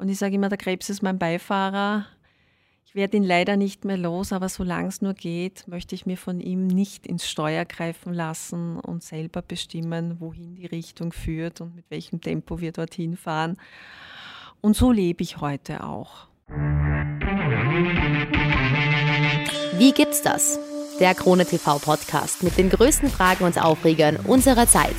Und ich sage immer, der Krebs ist mein Beifahrer. Ich werde ihn leider nicht mehr los, aber solange es nur geht, möchte ich mir von ihm nicht ins Steuer greifen lassen und selber bestimmen, wohin die Richtung führt und mit welchem Tempo wir dorthin fahren. Und so lebe ich heute auch. Wie gibt's das? Der Krone TV Podcast mit den größten Fragen und Aufregern unserer Zeit.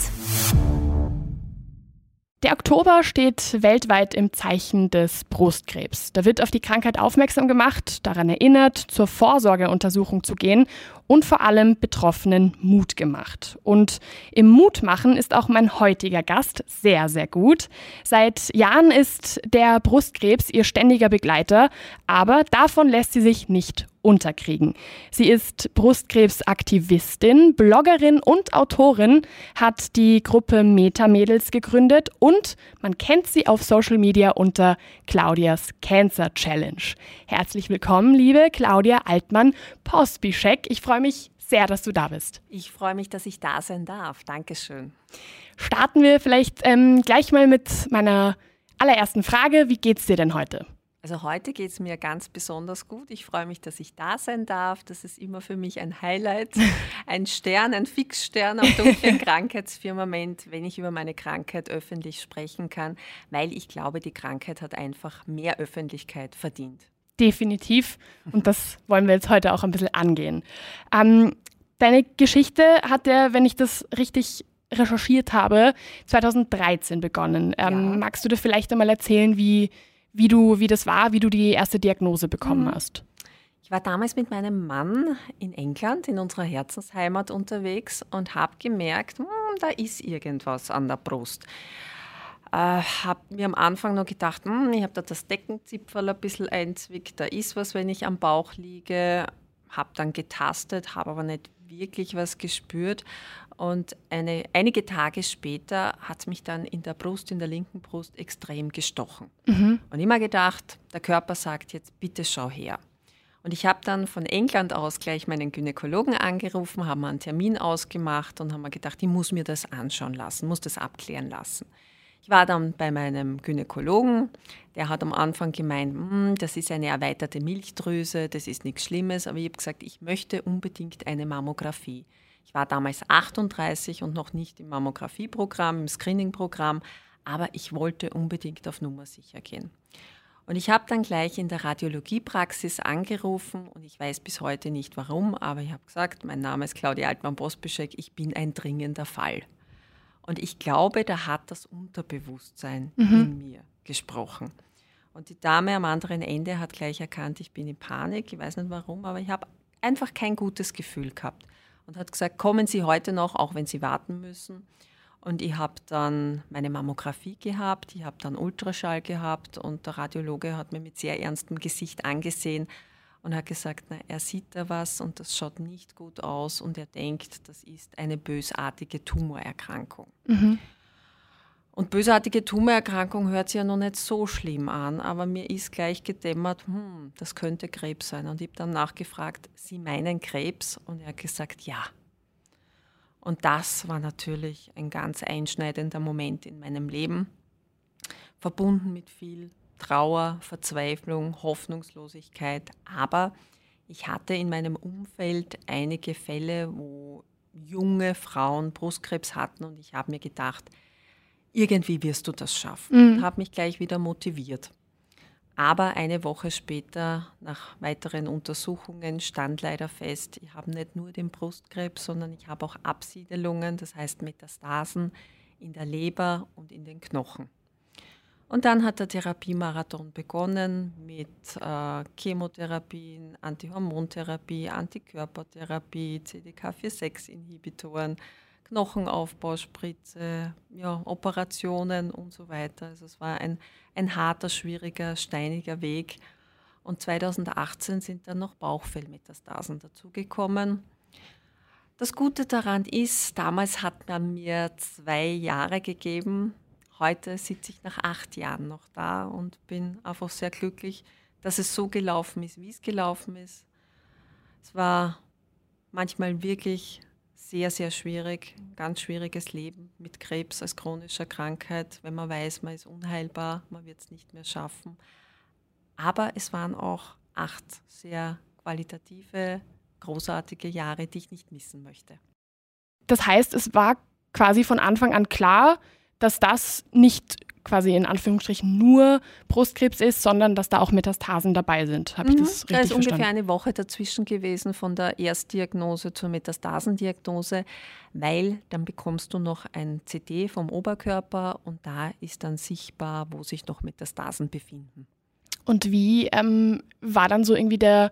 Der Oktober steht weltweit im Zeichen des Brustkrebs. Da wird auf die Krankheit aufmerksam gemacht, daran erinnert, zur Vorsorgeuntersuchung zu gehen und vor allem Betroffenen Mut gemacht. Und im Mutmachen ist auch mein heutiger Gast sehr, sehr gut. Seit Jahren ist der Brustkrebs ihr ständiger Begleiter, aber davon lässt sie sich nicht unterkriegen. Sie ist Brustkrebsaktivistin, Bloggerin und Autorin, hat die Gruppe Meta-Mädels gegründet und man kennt sie auf Social Media unter Claudias Cancer Challenge. Herzlich willkommen, liebe Claudia Altmann-Pospischek. Ich freue mich sehr, dass du da bist. Ich freue mich, dass ich da sein darf. Dankeschön. Starten wir vielleicht ähm, gleich mal mit meiner allerersten Frage. Wie geht's dir denn heute? Also heute geht es mir ganz besonders gut. Ich freue mich, dass ich da sein darf. Das ist immer für mich ein Highlight, ein Stern, ein Fixstern am dunklen Krankheitsfirmament, wenn ich über meine Krankheit öffentlich sprechen kann, weil ich glaube, die Krankheit hat einfach mehr Öffentlichkeit verdient. Definitiv. Und das wollen wir jetzt heute auch ein bisschen angehen. Ähm, deine Geschichte hat ja, wenn ich das richtig recherchiert habe, 2013 begonnen. Ähm, ja. Magst du dir vielleicht einmal erzählen, wie wie du, wie das war, wie du die erste Diagnose bekommen mhm. hast. Ich war damals mit meinem Mann in England, in unserer Herzensheimat unterwegs und habe gemerkt, hm, da ist irgendwas an der Brust. Äh, habe mir am Anfang noch gedacht, hm, ich habe da das Deckenzipfel ein bisschen einzwickt, da ist was, wenn ich am Bauch liege. Habe dann getastet, habe aber nicht wirklich was gespürt. Und eine, einige Tage später hat es mich dann in der Brust, in der linken Brust, extrem gestochen. Mhm. Und immer gedacht, der Körper sagt jetzt, bitte schau her. Und ich habe dann von England aus gleich meinen Gynäkologen angerufen, haben einen Termin ausgemacht und haben mir gedacht, ich muss mir das anschauen lassen, muss das abklären lassen. Ich war dann bei meinem Gynäkologen, der hat am Anfang gemeint, hm, das ist eine erweiterte Milchdrüse, das ist nichts Schlimmes, aber ich habe gesagt, ich möchte unbedingt eine Mammographie. Ich war damals 38 und noch nicht im Mammografieprogramm, im Screeningprogramm, aber ich wollte unbedingt auf Nummer sicher gehen. Und ich habe dann gleich in der Radiologiepraxis angerufen und ich weiß bis heute nicht warum, aber ich habe gesagt, mein Name ist Claudia Altmann-Bospischek, ich bin ein dringender Fall. Und ich glaube, da hat das Unterbewusstsein mhm. in mir gesprochen. Und die Dame am anderen Ende hat gleich erkannt, ich bin in Panik, ich weiß nicht warum, aber ich habe einfach kein gutes Gefühl gehabt und hat gesagt, kommen Sie heute noch, auch wenn Sie warten müssen. Und ich habe dann meine Mammographie gehabt, ich habe dann Ultraschall gehabt und der Radiologe hat mir mit sehr ernstem Gesicht angesehen und hat gesagt, na, er sieht da was und das schaut nicht gut aus und er denkt, das ist eine bösartige Tumorerkrankung. Mhm. Und bösartige Tumorerkrankung hört sich ja noch nicht so schlimm an, aber mir ist gleich gedämmert, hm, das könnte Krebs sein. Und ich habe dann nachgefragt, Sie meinen Krebs? Und er hat gesagt, ja. Und das war natürlich ein ganz einschneidender Moment in meinem Leben, verbunden mit viel Trauer, Verzweiflung, Hoffnungslosigkeit. Aber ich hatte in meinem Umfeld einige Fälle, wo junge Frauen Brustkrebs hatten und ich habe mir gedacht, irgendwie wirst du das schaffen. Mhm. Habe mich gleich wieder motiviert. Aber eine Woche später, nach weiteren Untersuchungen, stand leider fest, ich habe nicht nur den Brustkrebs, sondern ich habe auch Absiedelungen, das heißt Metastasen in der Leber und in den Knochen. Und dann hat der Therapiemarathon begonnen mit äh, Chemotherapien, Antihormontherapie, Antikörpertherapie, CDK4-6-Inhibitoren, Knochenaufbauspritze, ja, Operationen und so weiter. Also es war ein, ein harter, schwieriger, steiniger Weg. Und 2018 sind dann noch Bauchfellmetastasen dazugekommen. Das Gute daran ist, damals hat man mir zwei Jahre gegeben, heute sitze ich nach acht Jahren noch da und bin einfach sehr glücklich, dass es so gelaufen ist, wie es gelaufen ist. Es war manchmal wirklich sehr, sehr schwierig, ganz schwieriges Leben mit Krebs als chronischer Krankheit, wenn man weiß, man ist unheilbar, man wird es nicht mehr schaffen. Aber es waren auch acht sehr qualitative, großartige Jahre, die ich nicht missen möchte. Das heißt, es war quasi von Anfang an klar, dass das nicht quasi in Anführungsstrichen nur Brustkrebs ist, sondern dass da auch Metastasen dabei sind. Habe ich mhm. das richtig Da ist verstanden? ungefähr eine Woche dazwischen gewesen von der Erstdiagnose zur Metastasendiagnose, weil dann bekommst du noch ein CT vom Oberkörper und da ist dann sichtbar, wo sich noch Metastasen befinden. Und wie ähm, war dann so irgendwie der,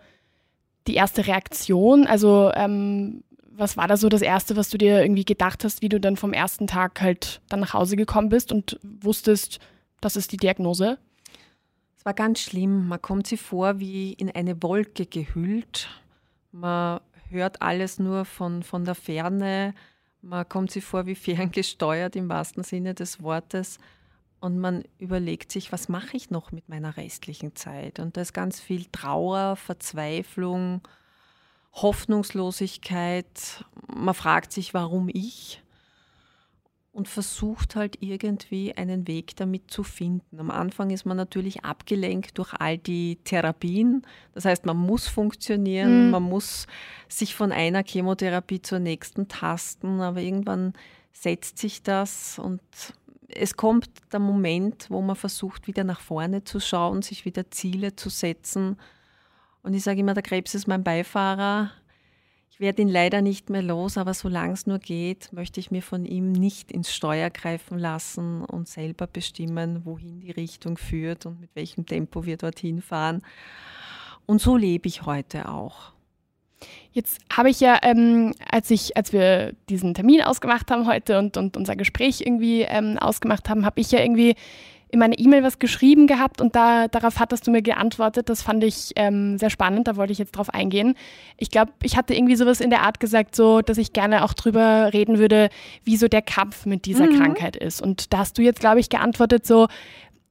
die erste Reaktion? Also ähm, was war da so das Erste, was du dir irgendwie gedacht hast, wie du dann vom ersten Tag halt dann nach Hause gekommen bist und wusstest, das ist die Diagnose? Es war ganz schlimm. Man kommt sich vor wie in eine Wolke gehüllt. Man hört alles nur von, von der Ferne. Man kommt sich vor wie ferngesteuert im wahrsten Sinne des Wortes. Und man überlegt sich, was mache ich noch mit meiner restlichen Zeit? Und da ist ganz viel Trauer, Verzweiflung, Hoffnungslosigkeit. Man fragt sich, warum ich? Und versucht halt irgendwie einen Weg damit zu finden. Am Anfang ist man natürlich abgelenkt durch all die Therapien. Das heißt, man muss funktionieren, mhm. man muss sich von einer Chemotherapie zur nächsten tasten, aber irgendwann setzt sich das und es kommt der Moment, wo man versucht, wieder nach vorne zu schauen, sich wieder Ziele zu setzen und ich sage immer, der Krebs ist mein Beifahrer. Ich werde ihn leider nicht mehr los, aber solange es nur geht, möchte ich mir von ihm nicht ins Steuer greifen lassen und selber bestimmen, wohin die Richtung führt und mit welchem Tempo wir dorthin fahren. Und so lebe ich heute auch. Jetzt habe ich ja, ähm, als ich, als wir diesen Termin ausgemacht haben heute und, und unser Gespräch irgendwie ähm, ausgemacht haben, habe ich ja irgendwie in meine E-Mail was geschrieben gehabt und da, darauf hattest du mir geantwortet. Das fand ich ähm, sehr spannend, da wollte ich jetzt drauf eingehen. Ich glaube, ich hatte irgendwie sowas in der Art gesagt, so, dass ich gerne auch drüber reden würde, wie so der Kampf mit dieser mhm. Krankheit ist. Und da hast du jetzt, glaube ich, geantwortet so,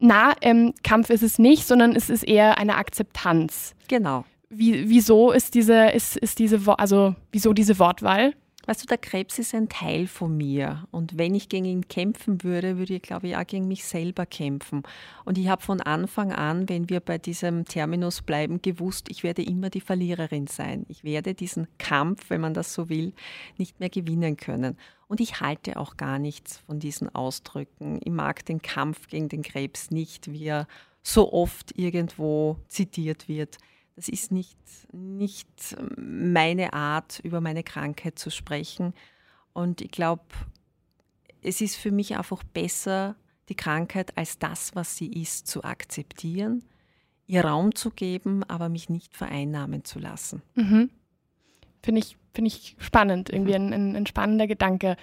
na, ähm, Kampf ist es nicht, sondern es ist eher eine Akzeptanz. Genau. Wie, wieso ist diese, ist, ist diese, also wieso diese Wortwahl? Weißt du, der Krebs ist ein Teil von mir. Und wenn ich gegen ihn kämpfen würde, würde ich, glaube ich, auch gegen mich selber kämpfen. Und ich habe von Anfang an, wenn wir bei diesem Terminus bleiben, gewusst, ich werde immer die Verliererin sein. Ich werde diesen Kampf, wenn man das so will, nicht mehr gewinnen können. Und ich halte auch gar nichts von diesen Ausdrücken. Ich mag den Kampf gegen den Krebs nicht, wie er so oft irgendwo zitiert wird das ist nicht, nicht meine Art, über meine Krankheit zu sprechen. Und ich glaube, es ist für mich einfach besser, die Krankheit als das, was sie ist, zu akzeptieren, ihr Raum zu geben, aber mich nicht vereinnahmen zu lassen. Mhm. Finde ich, find ich spannend, irgendwie ein, ein, ein spannender Gedanke.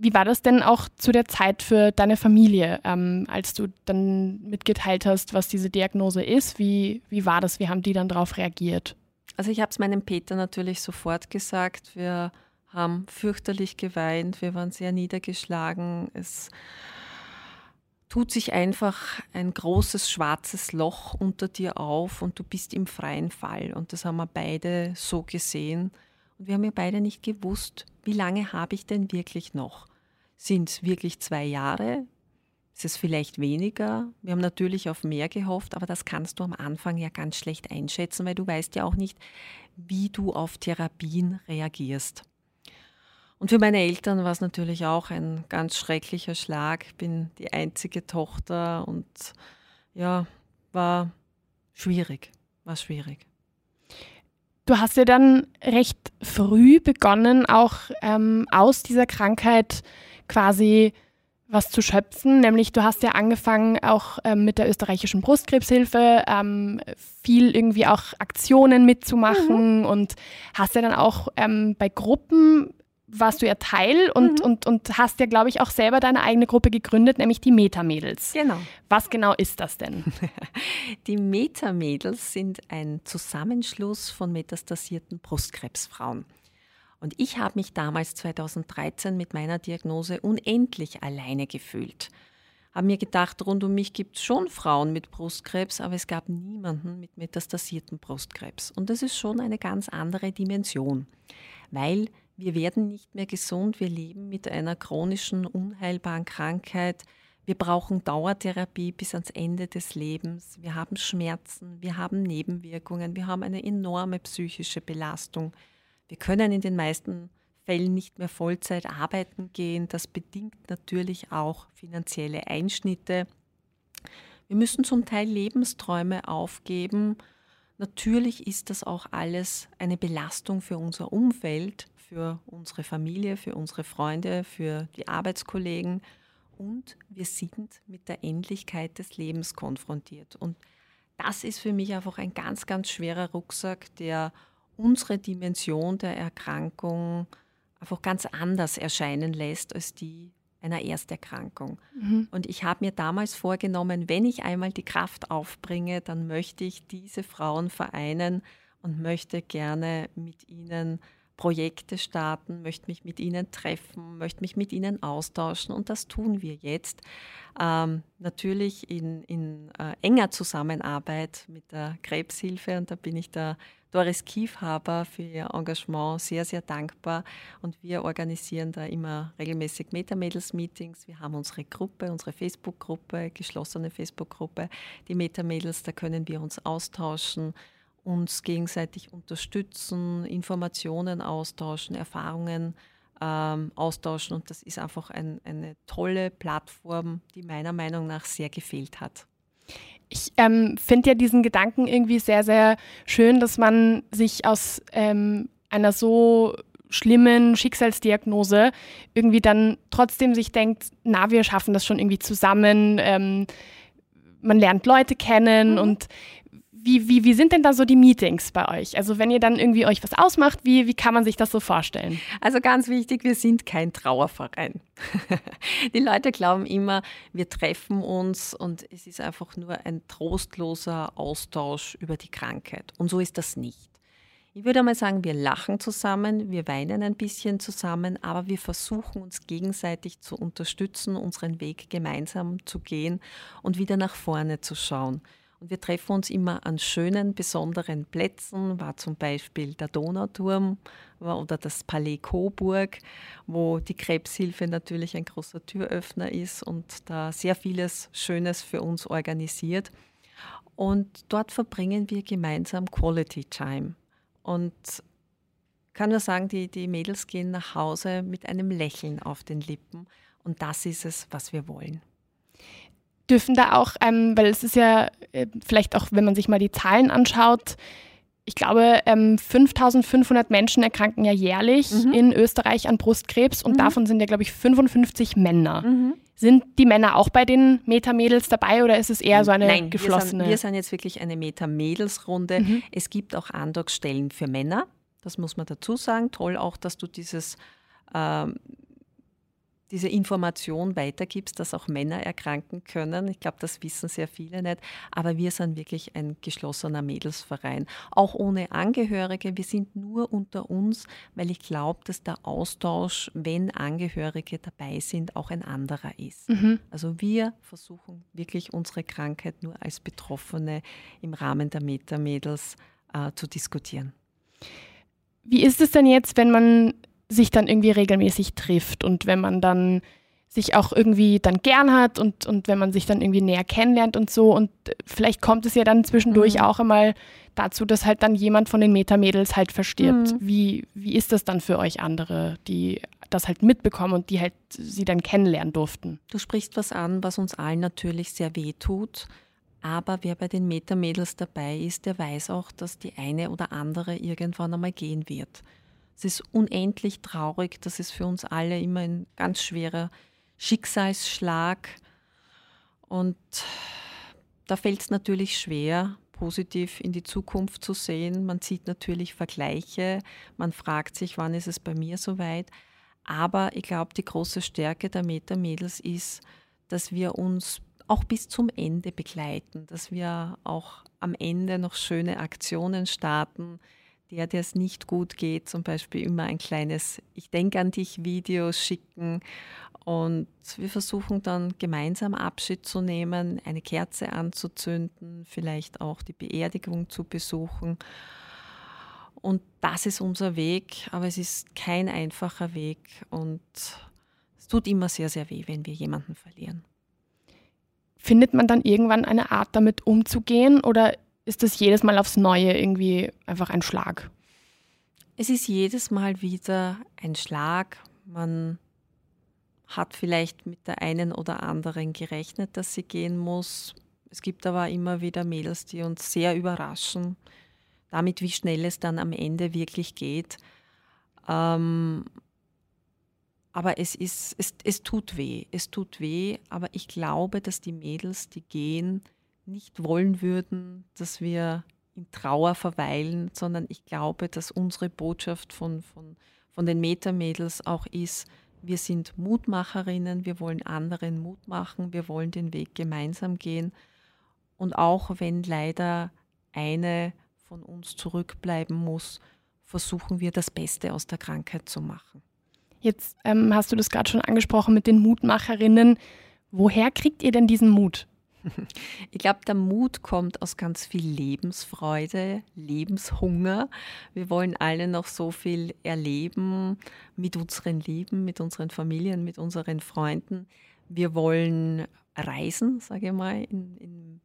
Wie war das denn auch zu der Zeit für deine Familie, ähm, als du dann mitgeteilt hast, was diese Diagnose ist? Wie, wie war das? Wie haben die dann darauf reagiert? Also ich habe es meinem Peter natürlich sofort gesagt. Wir haben fürchterlich geweint, wir waren sehr niedergeschlagen. Es tut sich einfach ein großes schwarzes Loch unter dir auf und du bist im freien Fall. Und das haben wir beide so gesehen. Und wir haben ja beide nicht gewusst, wie lange habe ich denn wirklich noch? Sind es wirklich zwei Jahre? Ist es vielleicht weniger? Wir haben natürlich auf mehr gehofft, aber das kannst du am Anfang ja ganz schlecht einschätzen, weil du weißt ja auch nicht, wie du auf Therapien reagierst. Und für meine Eltern war es natürlich auch ein ganz schrecklicher Schlag. Ich bin die einzige Tochter und ja, war schwierig, war schwierig. Du hast ja dann recht früh begonnen, auch ähm, aus dieser Krankheit quasi was zu schöpfen, nämlich du hast ja angefangen auch ähm, mit der österreichischen Brustkrebshilfe ähm, viel irgendwie auch Aktionen mitzumachen mhm. und hast ja dann auch ähm, bei Gruppen warst du ja Teil und, mhm. und, und hast ja, glaube ich, auch selber deine eigene Gruppe gegründet, nämlich die Metamädels. Genau. Was genau ist das denn? Die Metamädels sind ein Zusammenschluss von metastasierten Brustkrebsfrauen. Und ich habe mich damals 2013 mit meiner Diagnose unendlich alleine gefühlt. Habe mir gedacht, rund um mich gibt es schon Frauen mit Brustkrebs, aber es gab niemanden mit metastasierten Brustkrebs. Und das ist schon eine ganz andere Dimension, weil wir werden nicht mehr gesund, wir leben mit einer chronischen, unheilbaren Krankheit. Wir brauchen Dauertherapie bis ans Ende des Lebens. Wir haben Schmerzen, wir haben Nebenwirkungen, wir haben eine enorme psychische Belastung. Wir können in den meisten Fällen nicht mehr Vollzeit arbeiten gehen. Das bedingt natürlich auch finanzielle Einschnitte. Wir müssen zum Teil Lebensträume aufgeben. Natürlich ist das auch alles eine Belastung für unser Umfeld, für unsere Familie, für unsere Freunde, für die Arbeitskollegen und wir sind mit der Endlichkeit des Lebens konfrontiert. Und das ist für mich einfach ein ganz, ganz schwerer Rucksack, der unsere Dimension der Erkrankung einfach ganz anders erscheinen lässt als die einer Ersterkrankung. Mhm. Und ich habe mir damals vorgenommen, wenn ich einmal die Kraft aufbringe, dann möchte ich diese Frauen vereinen und möchte gerne mit ihnen Projekte starten, möchte mich mit ihnen treffen, möchte mich mit ihnen austauschen und das tun wir jetzt. Ähm, natürlich in, in äh, enger Zusammenarbeit mit der Krebshilfe und da bin ich der Doris Kiefhaber für ihr Engagement sehr, sehr dankbar und wir organisieren da immer regelmäßig Metamädels-Meetings. Wir haben unsere Gruppe, unsere Facebook-Gruppe, geschlossene Facebook-Gruppe, die Metamädels, da können wir uns austauschen uns gegenseitig unterstützen, Informationen austauschen, Erfahrungen ähm, austauschen. Und das ist einfach ein, eine tolle Plattform, die meiner Meinung nach sehr gefehlt hat. Ich ähm, finde ja diesen Gedanken irgendwie sehr, sehr schön, dass man sich aus ähm, einer so schlimmen Schicksalsdiagnose irgendwie dann trotzdem sich denkt, na, wir schaffen das schon irgendwie zusammen. Ähm, man lernt Leute kennen mhm. und wie, wie, wie sind denn da so die Meetings bei euch? Also wenn ihr dann irgendwie euch was ausmacht, wie, wie kann man sich das so vorstellen? Also ganz wichtig, wir sind kein Trauerverein. die Leute glauben immer, wir treffen uns und es ist einfach nur ein trostloser Austausch über die Krankheit. Und so ist das nicht. Ich würde mal sagen, wir lachen zusammen, wir weinen ein bisschen zusammen, aber wir versuchen uns gegenseitig zu unterstützen, unseren Weg gemeinsam zu gehen und wieder nach vorne zu schauen. Und wir treffen uns immer an schönen, besonderen Plätzen, war zum Beispiel der Donauturm oder das Palais Coburg, wo die Krebshilfe natürlich ein großer Türöffner ist und da sehr vieles Schönes für uns organisiert. Und dort verbringen wir gemeinsam Quality Time. Und kann nur sagen, die, die Mädels gehen nach Hause mit einem Lächeln auf den Lippen. Und das ist es, was wir wollen dürfen da auch, ähm, weil es ist ja äh, vielleicht auch, wenn man sich mal die Zahlen anschaut, ich glaube, ähm, 5500 Menschen erkranken ja jährlich mhm. in Österreich an Brustkrebs und mhm. davon sind ja, glaube ich, 55 Männer. Mhm. Sind die Männer auch bei den Meta-Mädels dabei oder ist es eher so eine Nein, geschlossene? Wir sind, wir sind jetzt wirklich eine Meta-Mädels-Runde. Mhm. Es gibt auch Andockstellen für Männer. Das muss man dazu sagen. Toll auch, dass du dieses ähm, diese Information weitergibst, dass auch Männer erkranken können. Ich glaube, das wissen sehr viele nicht. Aber wir sind wirklich ein geschlossener Mädelsverein. Auch ohne Angehörige. Wir sind nur unter uns, weil ich glaube, dass der Austausch, wenn Angehörige dabei sind, auch ein anderer ist. Mhm. Also wir versuchen wirklich unsere Krankheit nur als Betroffene im Rahmen der Meta-Mädels äh, zu diskutieren. Wie ist es denn jetzt, wenn man sich dann irgendwie regelmäßig trifft und wenn man dann sich auch irgendwie dann gern hat und, und wenn man sich dann irgendwie näher kennenlernt und so. Und vielleicht kommt es ja dann zwischendurch mhm. auch einmal dazu, dass halt dann jemand von den Metamädels halt verstirbt. Mhm. Wie, wie ist das dann für euch andere, die das halt mitbekommen und die halt sie dann kennenlernen durften? Du sprichst was an, was uns allen natürlich sehr weh tut. Aber wer bei den Metamädels dabei ist, der weiß auch, dass die eine oder andere irgendwann einmal gehen wird. Es ist unendlich traurig. Das ist für uns alle immer ein ganz schwerer Schicksalsschlag. Und da fällt es natürlich schwer, positiv in die Zukunft zu sehen. Man sieht natürlich Vergleiche. Man fragt sich, wann ist es bei mir soweit. Aber ich glaube, die große Stärke der Meta-Mädels ist, dass wir uns auch bis zum Ende begleiten, dass wir auch am Ende noch schöne Aktionen starten, der, der es nicht gut geht, zum Beispiel immer ein kleines Ich denke an dich Video schicken. Und wir versuchen dann gemeinsam Abschied zu nehmen, eine Kerze anzuzünden, vielleicht auch die Beerdigung zu besuchen. Und das ist unser Weg, aber es ist kein einfacher Weg und es tut immer sehr, sehr weh, wenn wir jemanden verlieren. Findet man dann irgendwann eine Art, damit umzugehen oder ist das jedes Mal aufs Neue irgendwie einfach ein Schlag? Es ist jedes Mal wieder ein Schlag. Man hat vielleicht mit der einen oder anderen gerechnet, dass sie gehen muss. Es gibt aber immer wieder Mädels, die uns sehr überraschen, damit wie schnell es dann am Ende wirklich geht. Ähm, aber es, ist, es, es tut weh, es tut weh, aber ich glaube, dass die Mädels, die gehen, nicht wollen würden, dass wir in Trauer verweilen, sondern ich glaube, dass unsere Botschaft von, von, von den Metamädels auch ist, wir sind Mutmacherinnen, wir wollen anderen Mut machen, wir wollen den Weg gemeinsam gehen. Und auch wenn leider eine von uns zurückbleiben muss, versuchen wir das Beste aus der Krankheit zu machen. Jetzt ähm, hast du das gerade schon angesprochen mit den Mutmacherinnen. Woher kriegt ihr denn diesen Mut? Ich glaube, der Mut kommt aus ganz viel Lebensfreude, Lebenshunger. Wir wollen alle noch so viel erleben mit unseren Lieben, mit unseren Familien, mit unseren Freunden. Wir wollen reisen, sage ich mal, in, in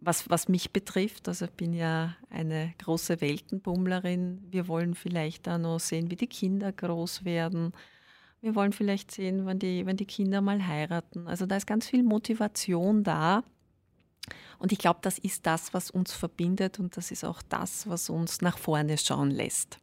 was, was mich betrifft. Also ich bin ja eine große Weltenbummlerin. Wir wollen vielleicht da noch sehen, wie die Kinder groß werden. Wir wollen vielleicht sehen, wenn die, wenn die Kinder mal heiraten. Also da ist ganz viel Motivation da. Und ich glaube, das ist das, was uns verbindet und das ist auch das, was uns nach vorne schauen lässt.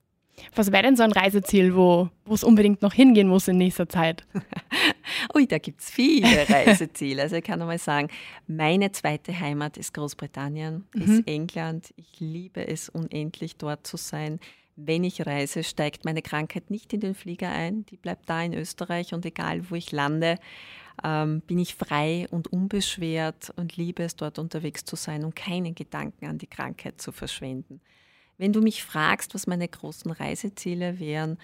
Was wäre denn so ein Reiseziel, wo es unbedingt noch hingehen muss in nächster Zeit? Ui, da gibt es viele Reiseziele. Also ich kann nur mal sagen, meine zweite Heimat ist Großbritannien, mhm. ist England. Ich liebe es unendlich dort zu sein. Wenn ich reise, steigt meine Krankheit nicht in den Flieger ein, die bleibt da in Österreich und egal wo ich lande, ähm, bin ich frei und unbeschwert und liebe es dort unterwegs zu sein und keinen Gedanken an die Krankheit zu verschwenden. Wenn du mich fragst, was meine großen Reiseziele wären,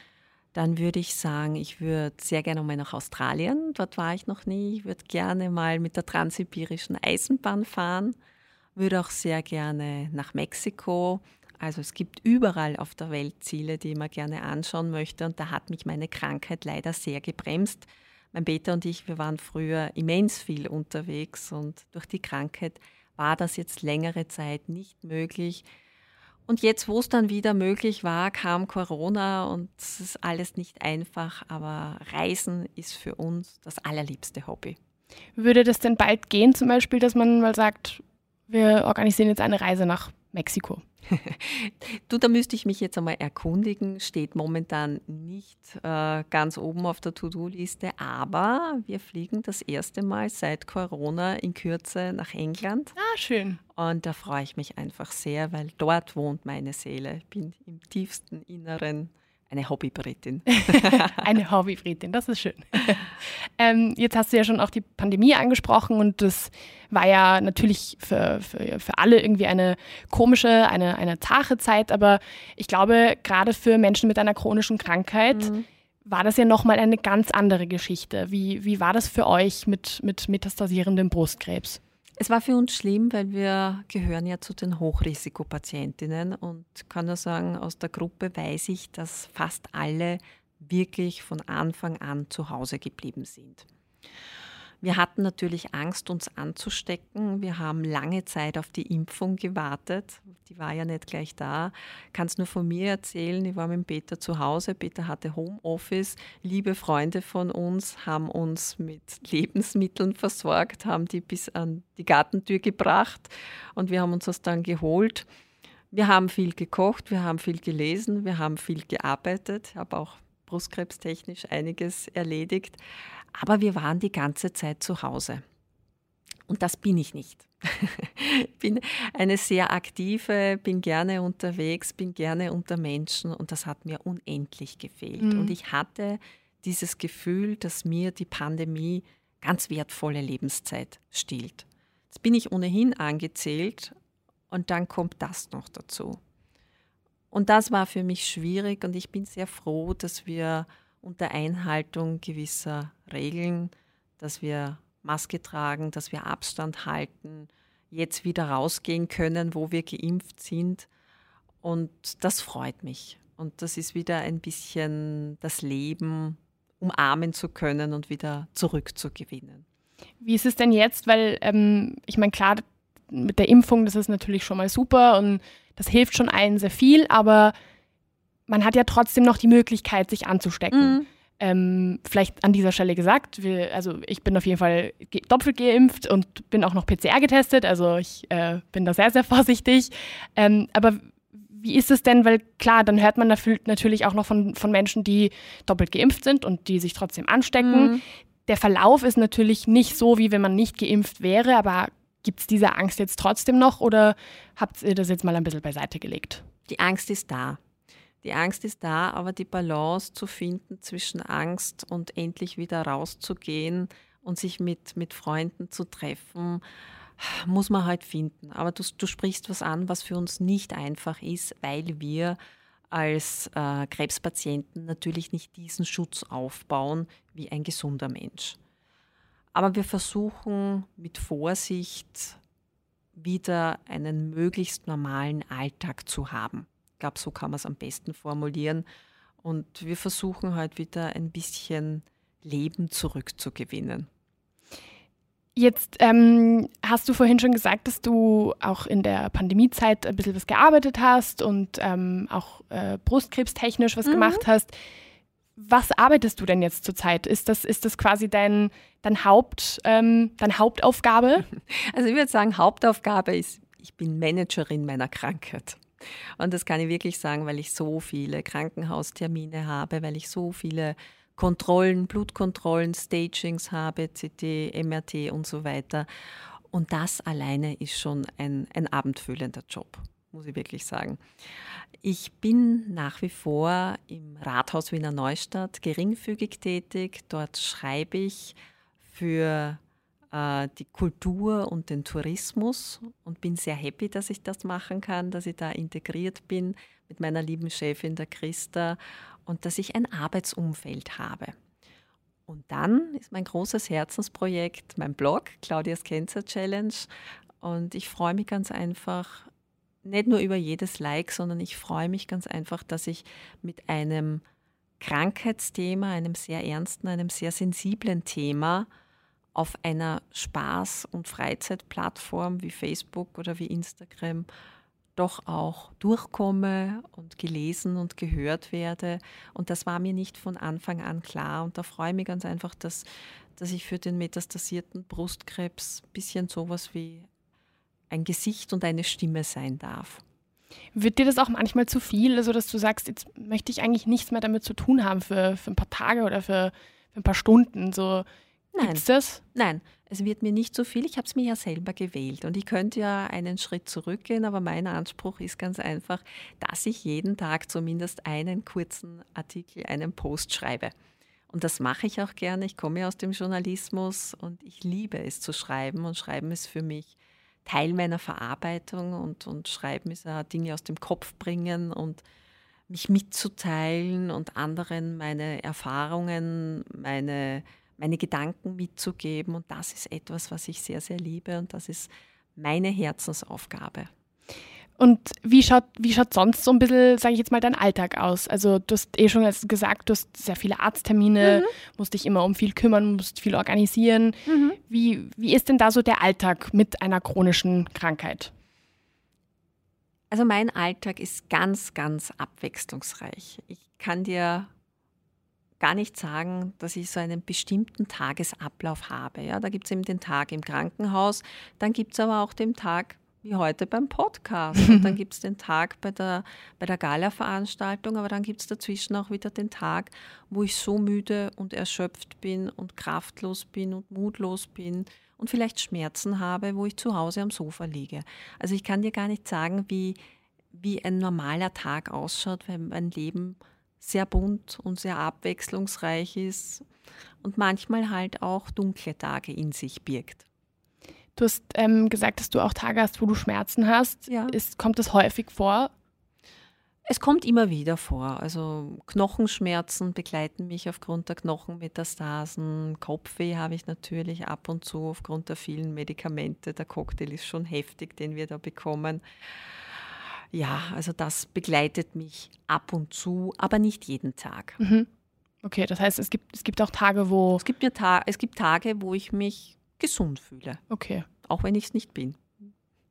dann würde ich sagen, ich würde sehr gerne mal nach Australien. Dort war ich noch nie. Ich würde gerne mal mit der transsibirischen Eisenbahn fahren. Würde auch sehr gerne nach Mexiko. Also es gibt überall auf der Welt Ziele, die mir gerne anschauen möchte. Und da hat mich meine Krankheit leider sehr gebremst. Mein Peter und ich, wir waren früher immens viel unterwegs und durch die Krankheit war das jetzt längere Zeit nicht möglich. Und jetzt, wo es dann wieder möglich war, kam Corona und es ist alles nicht einfach, aber Reisen ist für uns das allerliebste Hobby. Würde das denn bald gehen, zum Beispiel, dass man mal sagt, wir organisieren jetzt eine Reise nach Mexiko? Du, da müsste ich mich jetzt einmal erkundigen. Steht momentan nicht äh, ganz oben auf der To-Do-Liste, aber wir fliegen das erste Mal seit Corona in Kürze nach England. Ah, schön. Und da freue ich mich einfach sehr, weil dort wohnt meine Seele. Ich bin im tiefsten Inneren eine Hobbybritin. eine Hobbybritin, das ist schön. ähm, jetzt hast du ja schon auch die Pandemie angesprochen und das war ja natürlich für, für, für alle irgendwie eine komische, eine, eine zache Zeit, aber ich glaube, gerade für Menschen mit einer chronischen Krankheit mhm. war das ja nochmal eine ganz andere Geschichte. Wie, wie war das für euch mit, mit metastasierendem Brustkrebs? Es war für uns schlimm, weil wir gehören ja zu den Hochrisikopatientinnen und kann nur sagen, aus der Gruppe weiß ich, dass fast alle wirklich von Anfang an zu Hause geblieben sind. Wir hatten natürlich Angst, uns anzustecken. Wir haben lange Zeit auf die Impfung gewartet. Die war ja nicht gleich da. Kann es nur von mir erzählen. Ich war mit Peter zu Hause. Peter hatte Homeoffice. Liebe Freunde von uns haben uns mit Lebensmitteln versorgt, haben die bis an die Gartentür gebracht und wir haben uns das dann geholt. Wir haben viel gekocht, wir haben viel gelesen, wir haben viel gearbeitet. Habe auch brustkrebstechnisch einiges erledigt. Aber wir waren die ganze Zeit zu Hause. Und das bin ich nicht. ich bin eine sehr aktive, bin gerne unterwegs, bin gerne unter Menschen und das hat mir unendlich gefehlt. Mhm. Und ich hatte dieses Gefühl, dass mir die Pandemie ganz wertvolle Lebenszeit stiehlt. Jetzt bin ich ohnehin angezählt und dann kommt das noch dazu. Und das war für mich schwierig und ich bin sehr froh, dass wir unter Einhaltung gewisser Regeln, dass wir Maske tragen, dass wir Abstand halten, jetzt wieder rausgehen können, wo wir geimpft sind. Und das freut mich. Und das ist wieder ein bisschen das Leben umarmen zu können und wieder zurückzugewinnen. Wie ist es denn jetzt? Weil ähm, ich meine, klar, mit der Impfung, das ist natürlich schon mal super und das hilft schon allen sehr viel, aber man hat ja trotzdem noch die Möglichkeit, sich anzustecken. Mhm. Ähm, vielleicht an dieser Stelle gesagt, wir, also ich bin auf jeden Fall doppelt geimpft und bin auch noch PCR getestet, also ich äh, bin da sehr, sehr vorsichtig. Ähm, aber wie ist es denn, weil klar, dann hört man natürlich auch noch von, von Menschen, die doppelt geimpft sind und die sich trotzdem anstecken. Mhm. Der Verlauf ist natürlich nicht so, wie wenn man nicht geimpft wäre, aber gibt es diese Angst jetzt trotzdem noch oder habt ihr das jetzt mal ein bisschen beiseite gelegt? Die Angst ist da. Die Angst ist da, aber die Balance zu finden zwischen Angst und endlich wieder rauszugehen und sich mit, mit Freunden zu treffen, muss man halt finden. Aber du, du sprichst was an, was für uns nicht einfach ist, weil wir als äh, Krebspatienten natürlich nicht diesen Schutz aufbauen wie ein gesunder Mensch. Aber wir versuchen mit Vorsicht wieder einen möglichst normalen Alltag zu haben. Ich glaube, so kann man es am besten formulieren. Und wir versuchen halt wieder ein bisschen Leben zurückzugewinnen. Jetzt ähm, hast du vorhin schon gesagt, dass du auch in der Pandemiezeit ein bisschen was gearbeitet hast und ähm, auch äh, brustkrebstechnisch was mhm. gemacht hast. Was arbeitest du denn jetzt zurzeit? Ist das, ist das quasi dein, dein Haupt, ähm, deine Hauptaufgabe? Also ich würde sagen, Hauptaufgabe ist, ich bin Managerin meiner Krankheit. Und das kann ich wirklich sagen, weil ich so viele Krankenhaustermine habe, weil ich so viele Kontrollen, Blutkontrollen, Stagings habe, CT, MRT und so weiter. Und das alleine ist schon ein, ein abendfüllender Job, muss ich wirklich sagen. Ich bin nach wie vor im Rathaus Wiener Neustadt geringfügig tätig. Dort schreibe ich für die Kultur und den Tourismus und bin sehr happy, dass ich das machen kann, dass ich da integriert bin mit meiner lieben Chefin, der Christa und dass ich ein Arbeitsumfeld habe. Und dann ist mein großes Herzensprojekt mein Blog, Claudias Cancer Challenge. Und ich freue mich ganz einfach, nicht nur über jedes Like, sondern ich freue mich ganz einfach, dass ich mit einem Krankheitsthema, einem sehr ernsten, einem sehr sensiblen Thema auf einer Spaß- und Freizeitplattform wie Facebook oder wie Instagram doch auch durchkomme und gelesen und gehört werde. Und das war mir nicht von Anfang an klar. Und da freue ich mich ganz einfach, dass, dass ich für den metastasierten Brustkrebs ein bisschen sowas wie ein Gesicht und eine Stimme sein darf. Wird dir das auch manchmal zu viel, also dass du sagst, jetzt möchte ich eigentlich nichts mehr damit zu tun haben für, für ein paar Tage oder für, für ein paar Stunden? So, Nein. Gibt's das? Nein, es wird mir nicht so viel. Ich habe es mir ja selber gewählt und ich könnte ja einen Schritt zurückgehen, aber mein Anspruch ist ganz einfach, dass ich jeden Tag zumindest einen kurzen Artikel, einen Post schreibe. Und das mache ich auch gerne. Ich komme aus dem Journalismus und ich liebe es zu schreiben und Schreiben ist für mich Teil meiner Verarbeitung und, und Schreiben ist ja Dinge aus dem Kopf bringen und mich mitzuteilen und anderen meine Erfahrungen, meine meine Gedanken mitzugeben. Und das ist etwas, was ich sehr, sehr liebe und das ist meine Herzensaufgabe. Und wie schaut, wie schaut sonst so ein bisschen, sage ich jetzt mal, dein Alltag aus? Also du hast eh schon gesagt, du hast sehr viele Arzttermine, mhm. musst dich immer um viel kümmern, musst viel organisieren. Mhm. Wie, wie ist denn da so der Alltag mit einer chronischen Krankheit? Also mein Alltag ist ganz, ganz abwechslungsreich. Ich kann dir gar nicht sagen, dass ich so einen bestimmten Tagesablauf habe. Ja, da gibt es eben den Tag im Krankenhaus, dann gibt es aber auch den Tag wie heute beim Podcast. Und dann gibt es den Tag bei der, bei der Gala-Veranstaltung, aber dann gibt es dazwischen auch wieder den Tag, wo ich so müde und erschöpft bin und kraftlos bin und mutlos bin und vielleicht Schmerzen habe, wo ich zu Hause am Sofa liege. Also ich kann dir gar nicht sagen, wie, wie ein normaler Tag ausschaut, weil mein Leben sehr bunt und sehr abwechslungsreich ist und manchmal halt auch dunkle Tage in sich birgt. Du hast ähm, gesagt, dass du auch Tage hast, wo du Schmerzen hast. Ja. Ist, kommt das häufig vor? Es kommt immer wieder vor. Also Knochenschmerzen begleiten mich aufgrund der Knochenmetastasen. Kopfweh habe ich natürlich ab und zu aufgrund der vielen Medikamente. Der Cocktail ist schon heftig, den wir da bekommen. Ja, also das begleitet mich ab und zu, aber nicht jeden Tag. Mhm. Okay, das heißt, es gibt, es gibt auch Tage, wo. Es gibt, mir Ta es gibt Tage, wo ich mich gesund fühle. Okay. Auch wenn ich es nicht bin.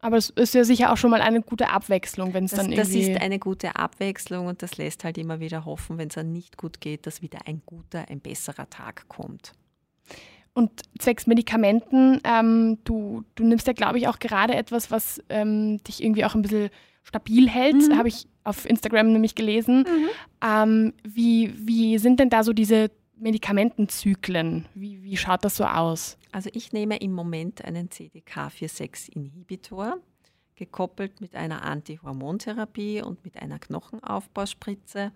Aber es ist ja sicher auch schon mal eine gute Abwechslung, wenn es dann irgendwie... Das ist eine gute Abwechslung und das lässt halt immer wieder hoffen, wenn es dann nicht gut geht, dass wieder ein guter, ein besserer Tag kommt. Und zwecks Medikamenten, ähm, du, du nimmst ja, glaube ich, auch gerade etwas, was ähm, dich irgendwie auch ein bisschen stabil hält, mhm. habe ich auf Instagram nämlich gelesen. Mhm. Ähm, wie, wie sind denn da so diese Medikamentenzyklen? Wie, wie schaut das so aus? Also ich nehme im Moment einen CDK4-6-Inhibitor, gekoppelt mit einer Antihormontherapie und mit einer Knochenaufbauspritze.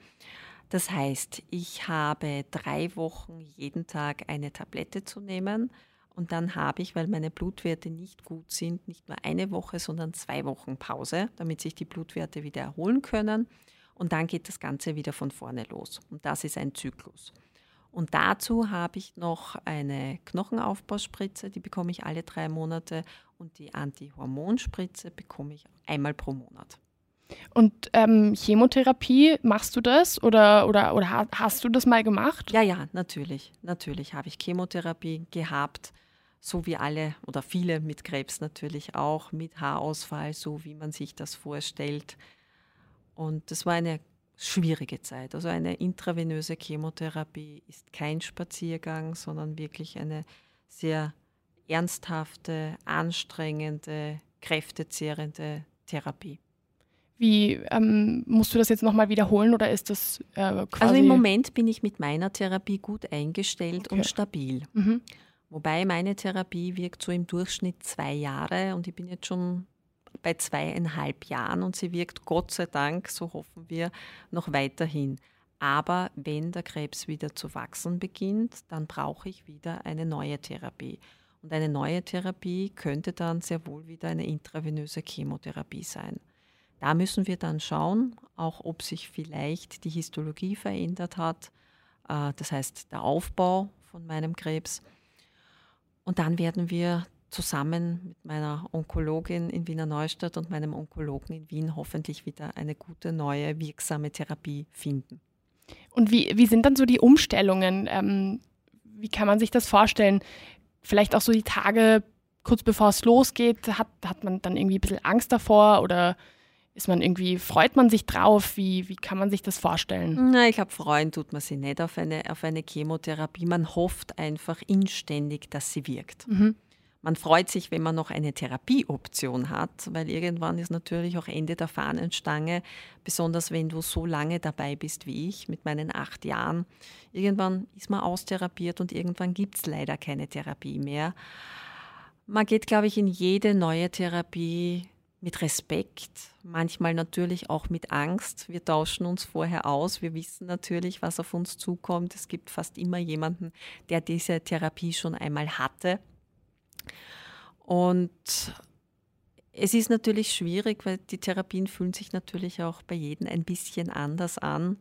Das heißt, ich habe drei Wochen jeden Tag eine Tablette zu nehmen und dann habe ich, weil meine Blutwerte nicht gut sind, nicht nur eine Woche, sondern zwei Wochen Pause, damit sich die Blutwerte wieder erholen können. Und dann geht das Ganze wieder von vorne los. Und das ist ein Zyklus. Und dazu habe ich noch eine Knochenaufbauspritze, die bekomme ich alle drei Monate und die Antihormonspritze bekomme ich einmal pro Monat. Und ähm, Chemotherapie, machst du das oder, oder, oder hast du das mal gemacht? Ja, ja, natürlich. Natürlich habe ich Chemotherapie gehabt, so wie alle oder viele mit Krebs natürlich auch, mit Haarausfall, so wie man sich das vorstellt. Und das war eine schwierige Zeit. Also eine intravenöse Chemotherapie ist kein Spaziergang, sondern wirklich eine sehr ernsthafte, anstrengende, kräftezehrende Therapie. Wie ähm, musst du das jetzt nochmal wiederholen oder ist das äh, quasi? Also im Moment bin ich mit meiner Therapie gut eingestellt okay. und stabil. Mhm. Wobei meine Therapie wirkt so im Durchschnitt zwei Jahre und ich bin jetzt schon bei zweieinhalb Jahren und sie wirkt Gott sei Dank, so hoffen wir, noch weiterhin. Aber wenn der Krebs wieder zu wachsen beginnt, dann brauche ich wieder eine neue Therapie. Und eine neue Therapie könnte dann sehr wohl wieder eine intravenöse Chemotherapie sein. Da müssen wir dann schauen, auch ob sich vielleicht die Histologie verändert hat, äh, das heißt der Aufbau von meinem Krebs. Und dann werden wir zusammen mit meiner Onkologin in Wiener Neustadt und meinem Onkologen in Wien hoffentlich wieder eine gute, neue, wirksame Therapie finden. Und wie, wie sind dann so die Umstellungen? Ähm, wie kann man sich das vorstellen? Vielleicht auch so die Tage kurz bevor es losgeht, hat, hat man dann irgendwie ein bisschen Angst davor oder ist man irgendwie, freut man sich drauf? Wie, wie kann man sich das vorstellen? Na, ich glaube, freuen tut man sich nicht auf eine, auf eine Chemotherapie. Man hofft einfach inständig, dass sie wirkt. Mhm. Man freut sich, wenn man noch eine Therapieoption hat, weil irgendwann ist natürlich auch Ende der Fahnenstange, besonders wenn du so lange dabei bist wie ich mit meinen acht Jahren. Irgendwann ist man austherapiert und irgendwann gibt es leider keine Therapie mehr. Man geht, glaube ich, in jede neue Therapie mit Respekt, manchmal natürlich auch mit Angst. Wir tauschen uns vorher aus. Wir wissen natürlich, was auf uns zukommt. Es gibt fast immer jemanden, der diese Therapie schon einmal hatte und es ist natürlich schwierig, weil die Therapien fühlen sich natürlich auch bei jedem ein bisschen anders an.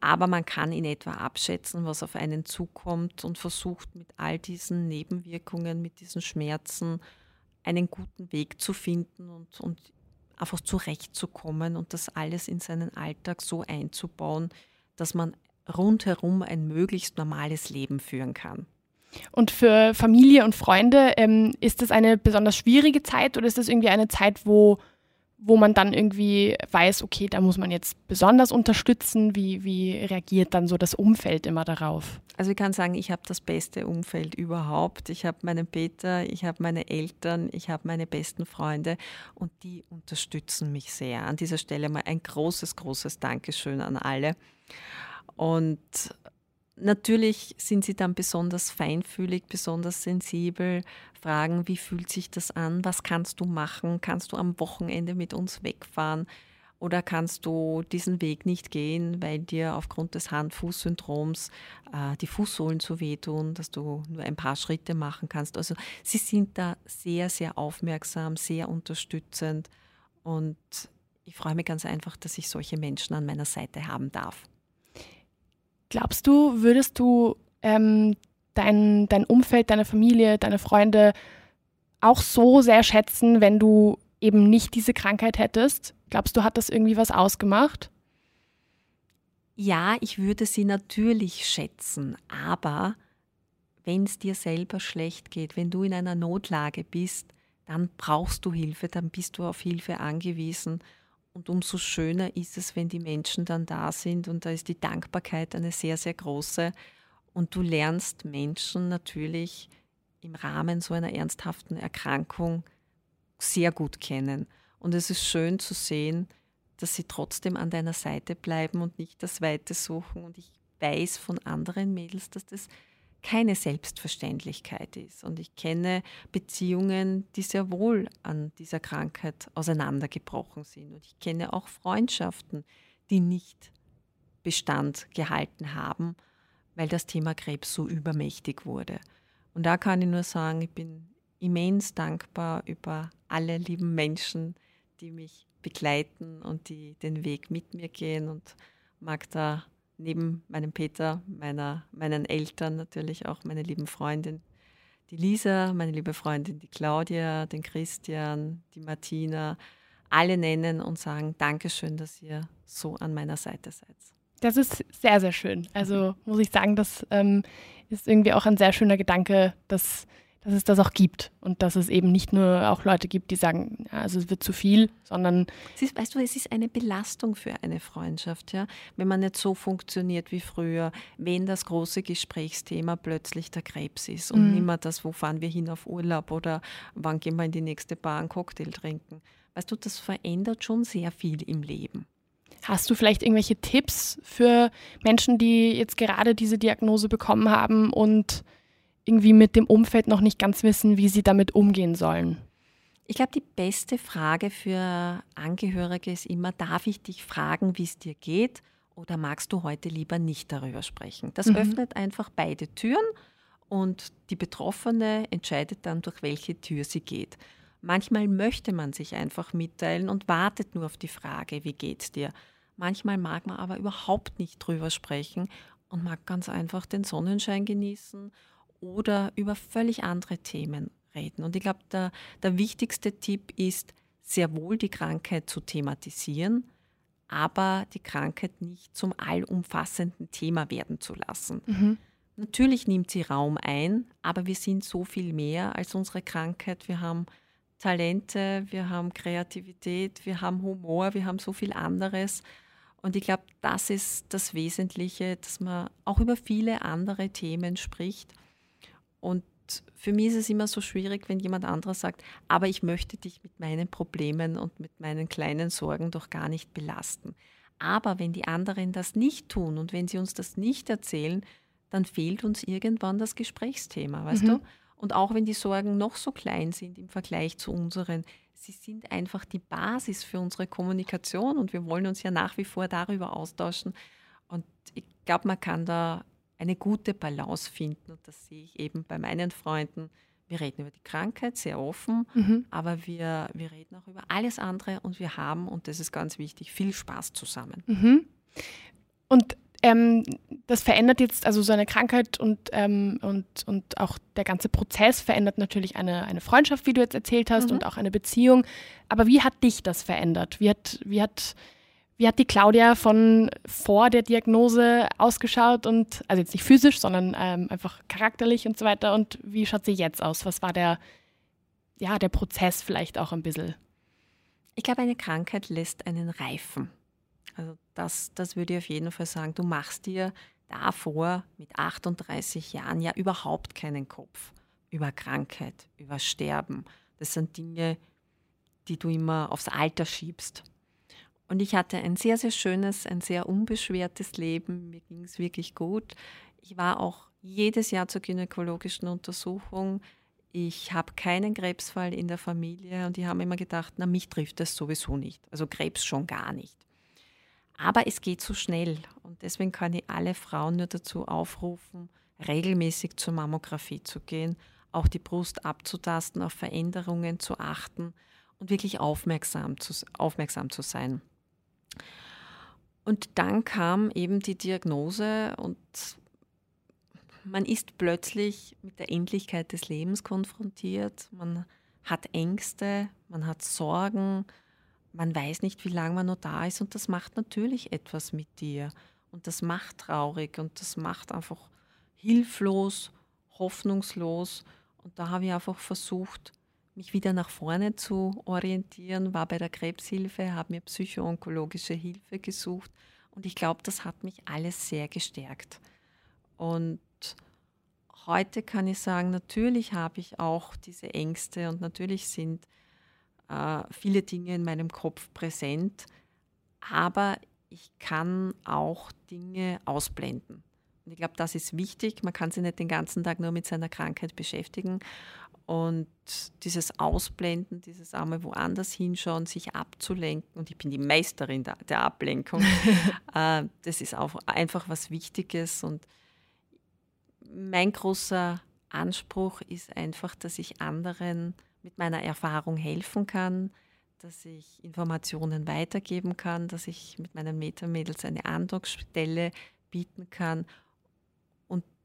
Aber man kann in etwa abschätzen, was auf einen zukommt und versucht mit all diesen Nebenwirkungen, mit diesen Schmerzen einen guten Weg zu finden und, und einfach zurechtzukommen und das alles in seinen Alltag so einzubauen, dass man rundherum ein möglichst normales Leben führen kann. Und für Familie und Freunde, ähm, ist das eine besonders schwierige Zeit oder ist das irgendwie eine Zeit, wo, wo man dann irgendwie weiß, okay, da muss man jetzt besonders unterstützen? Wie, wie reagiert dann so das Umfeld immer darauf? Also ich kann sagen, ich habe das beste Umfeld überhaupt. Ich habe meinen Peter, ich habe meine Eltern, ich habe meine besten Freunde und die unterstützen mich sehr. An dieser Stelle mal ein großes, großes Dankeschön an alle. Und Natürlich sind sie dann besonders feinfühlig, besonders sensibel, fragen, wie fühlt sich das an, was kannst du machen, kannst du am Wochenende mit uns wegfahren oder kannst du diesen Weg nicht gehen, weil dir aufgrund des Hand-Fuß-Syndroms äh, die Fußsohlen zu wehtun, dass du nur ein paar Schritte machen kannst. Also sie sind da sehr, sehr aufmerksam, sehr unterstützend und ich freue mich ganz einfach, dass ich solche Menschen an meiner Seite haben darf. Glaubst du, würdest du ähm, dein, dein Umfeld, deine Familie, deine Freunde auch so sehr schätzen, wenn du eben nicht diese Krankheit hättest? Glaubst du, hat das irgendwie was ausgemacht? Ja, ich würde sie natürlich schätzen, aber wenn es dir selber schlecht geht, wenn du in einer Notlage bist, dann brauchst du Hilfe, dann bist du auf Hilfe angewiesen. Und umso schöner ist es, wenn die Menschen dann da sind und da ist die Dankbarkeit eine sehr, sehr große. Und du lernst Menschen natürlich im Rahmen so einer ernsthaften Erkrankung sehr gut kennen. Und es ist schön zu sehen, dass sie trotzdem an deiner Seite bleiben und nicht das Weite suchen. Und ich weiß von anderen Mädels, dass das keine Selbstverständlichkeit ist. Und ich kenne Beziehungen, die sehr wohl an dieser Krankheit auseinandergebrochen sind. Und ich kenne auch Freundschaften, die nicht Bestand gehalten haben, weil das Thema Krebs so übermächtig wurde. Und da kann ich nur sagen, ich bin immens dankbar über alle lieben Menschen, die mich begleiten und die den Weg mit mir gehen und mag da neben meinem Peter, meiner, meinen Eltern natürlich auch meine lieben Freundin, die Lisa, meine liebe Freundin, die Claudia, den Christian, die Martina, alle nennen und sagen Dankeschön, dass ihr so an meiner Seite seid. Das ist sehr, sehr schön. Also muss ich sagen, das ähm, ist irgendwie auch ein sehr schöner Gedanke, dass dass es das auch gibt und dass es eben nicht nur auch Leute gibt, die sagen, ja, also es wird zu viel, sondern. Ist, weißt du, es ist eine Belastung für eine Freundschaft, ja. Wenn man nicht so funktioniert wie früher, wenn das große Gesprächsthema plötzlich der Krebs ist und mhm. nicht mehr das, wo fahren wir hin auf Urlaub oder wann gehen wir in die nächste Bar einen Cocktail trinken. Weißt du, das verändert schon sehr viel im Leben. Hast du vielleicht irgendwelche Tipps für Menschen, die jetzt gerade diese Diagnose bekommen haben und irgendwie mit dem Umfeld noch nicht ganz wissen, wie sie damit umgehen sollen? Ich glaube, die beste Frage für Angehörige ist immer, darf ich dich fragen, wie es dir geht oder magst du heute lieber nicht darüber sprechen? Das mhm. öffnet einfach beide Türen und die Betroffene entscheidet dann, durch welche Tür sie geht. Manchmal möchte man sich einfach mitteilen und wartet nur auf die Frage, wie geht's dir? Manchmal mag man aber überhaupt nicht drüber sprechen und mag ganz einfach den Sonnenschein genießen oder über völlig andere Themen reden. Und ich glaube, der, der wichtigste Tipp ist, sehr wohl die Krankheit zu thematisieren, aber die Krankheit nicht zum allumfassenden Thema werden zu lassen. Mhm. Natürlich nimmt sie Raum ein, aber wir sind so viel mehr als unsere Krankheit. Wir haben Talente, wir haben Kreativität, wir haben Humor, wir haben so viel anderes. Und ich glaube, das ist das Wesentliche, dass man auch über viele andere Themen spricht und für mich ist es immer so schwierig, wenn jemand anderes sagt, aber ich möchte dich mit meinen Problemen und mit meinen kleinen Sorgen doch gar nicht belasten. Aber wenn die anderen das nicht tun und wenn sie uns das nicht erzählen, dann fehlt uns irgendwann das Gesprächsthema, weißt mhm. du? Und auch wenn die Sorgen noch so klein sind im Vergleich zu unseren, sie sind einfach die Basis für unsere Kommunikation und wir wollen uns ja nach wie vor darüber austauschen. Und ich glaube, man kann da eine gute Balance finden. Und das sehe ich eben bei meinen Freunden. Wir reden über die Krankheit sehr offen, mhm. aber wir, wir reden auch über alles andere und wir haben, und das ist ganz wichtig, viel Spaß zusammen. Mhm. Und ähm, das verändert jetzt, also so eine Krankheit und, ähm, und, und auch der ganze Prozess verändert natürlich eine, eine Freundschaft, wie du jetzt erzählt hast, mhm. und auch eine Beziehung. Aber wie hat dich das verändert? Wie hat, wie hat wie hat die Claudia von vor der Diagnose ausgeschaut und, also jetzt nicht physisch, sondern ähm, einfach charakterlich und so weiter und wie schaut sie jetzt aus? Was war der, ja, der Prozess vielleicht auch ein bisschen? Ich glaube, eine Krankheit lässt einen reifen. Also das, das würde ich auf jeden Fall sagen. Du machst dir davor mit 38 Jahren ja überhaupt keinen Kopf über Krankheit, über Sterben. Das sind Dinge, die du immer aufs Alter schiebst. Und ich hatte ein sehr, sehr schönes, ein sehr unbeschwertes Leben. Mir ging es wirklich gut. Ich war auch jedes Jahr zur gynäkologischen Untersuchung. Ich habe keinen Krebsfall in der Familie und die haben immer gedacht, na, mich trifft das sowieso nicht. Also Krebs schon gar nicht. Aber es geht so schnell und deswegen kann ich alle Frauen nur dazu aufrufen, regelmäßig zur Mammographie zu gehen, auch die Brust abzutasten, auf Veränderungen zu achten und wirklich aufmerksam zu, aufmerksam zu sein. Und dann kam eben die Diagnose und man ist plötzlich mit der Endlichkeit des Lebens konfrontiert. Man hat Ängste, man hat Sorgen, man weiß nicht, wie lange man noch da ist und das macht natürlich etwas mit dir. Und das macht traurig und das macht einfach hilflos, hoffnungslos. Und da habe ich einfach versucht, mich wieder nach vorne zu orientieren, war bei der Krebshilfe, habe mir psychoonkologische Hilfe gesucht und ich glaube, das hat mich alles sehr gestärkt. Und heute kann ich sagen, natürlich habe ich auch diese Ängste und natürlich sind äh, viele Dinge in meinem Kopf präsent, aber ich kann auch Dinge ausblenden. Und ich glaube, das ist wichtig. Man kann sich nicht den ganzen Tag nur mit seiner Krankheit beschäftigen. Und dieses Ausblenden, dieses einmal woanders hinschauen, sich abzulenken, und ich bin die Meisterin der, der Ablenkung, äh, das ist auch einfach was Wichtiges. Und mein großer Anspruch ist einfach, dass ich anderen mit meiner Erfahrung helfen kann, dass ich Informationen weitergeben kann, dass ich mit meinen Metamädels eine Andockstelle bieten kann.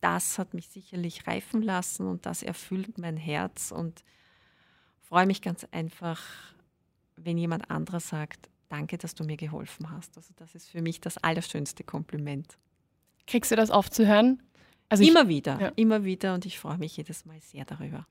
Das hat mich sicherlich reifen lassen und das erfüllt mein Herz und freue mich ganz einfach, wenn jemand anderer sagt, danke, dass du mir geholfen hast. Also das ist für mich das allerschönste Kompliment. Kriegst du das oft zu hören? Also immer ich, wieder, ja. immer wieder und ich freue mich jedes Mal sehr darüber.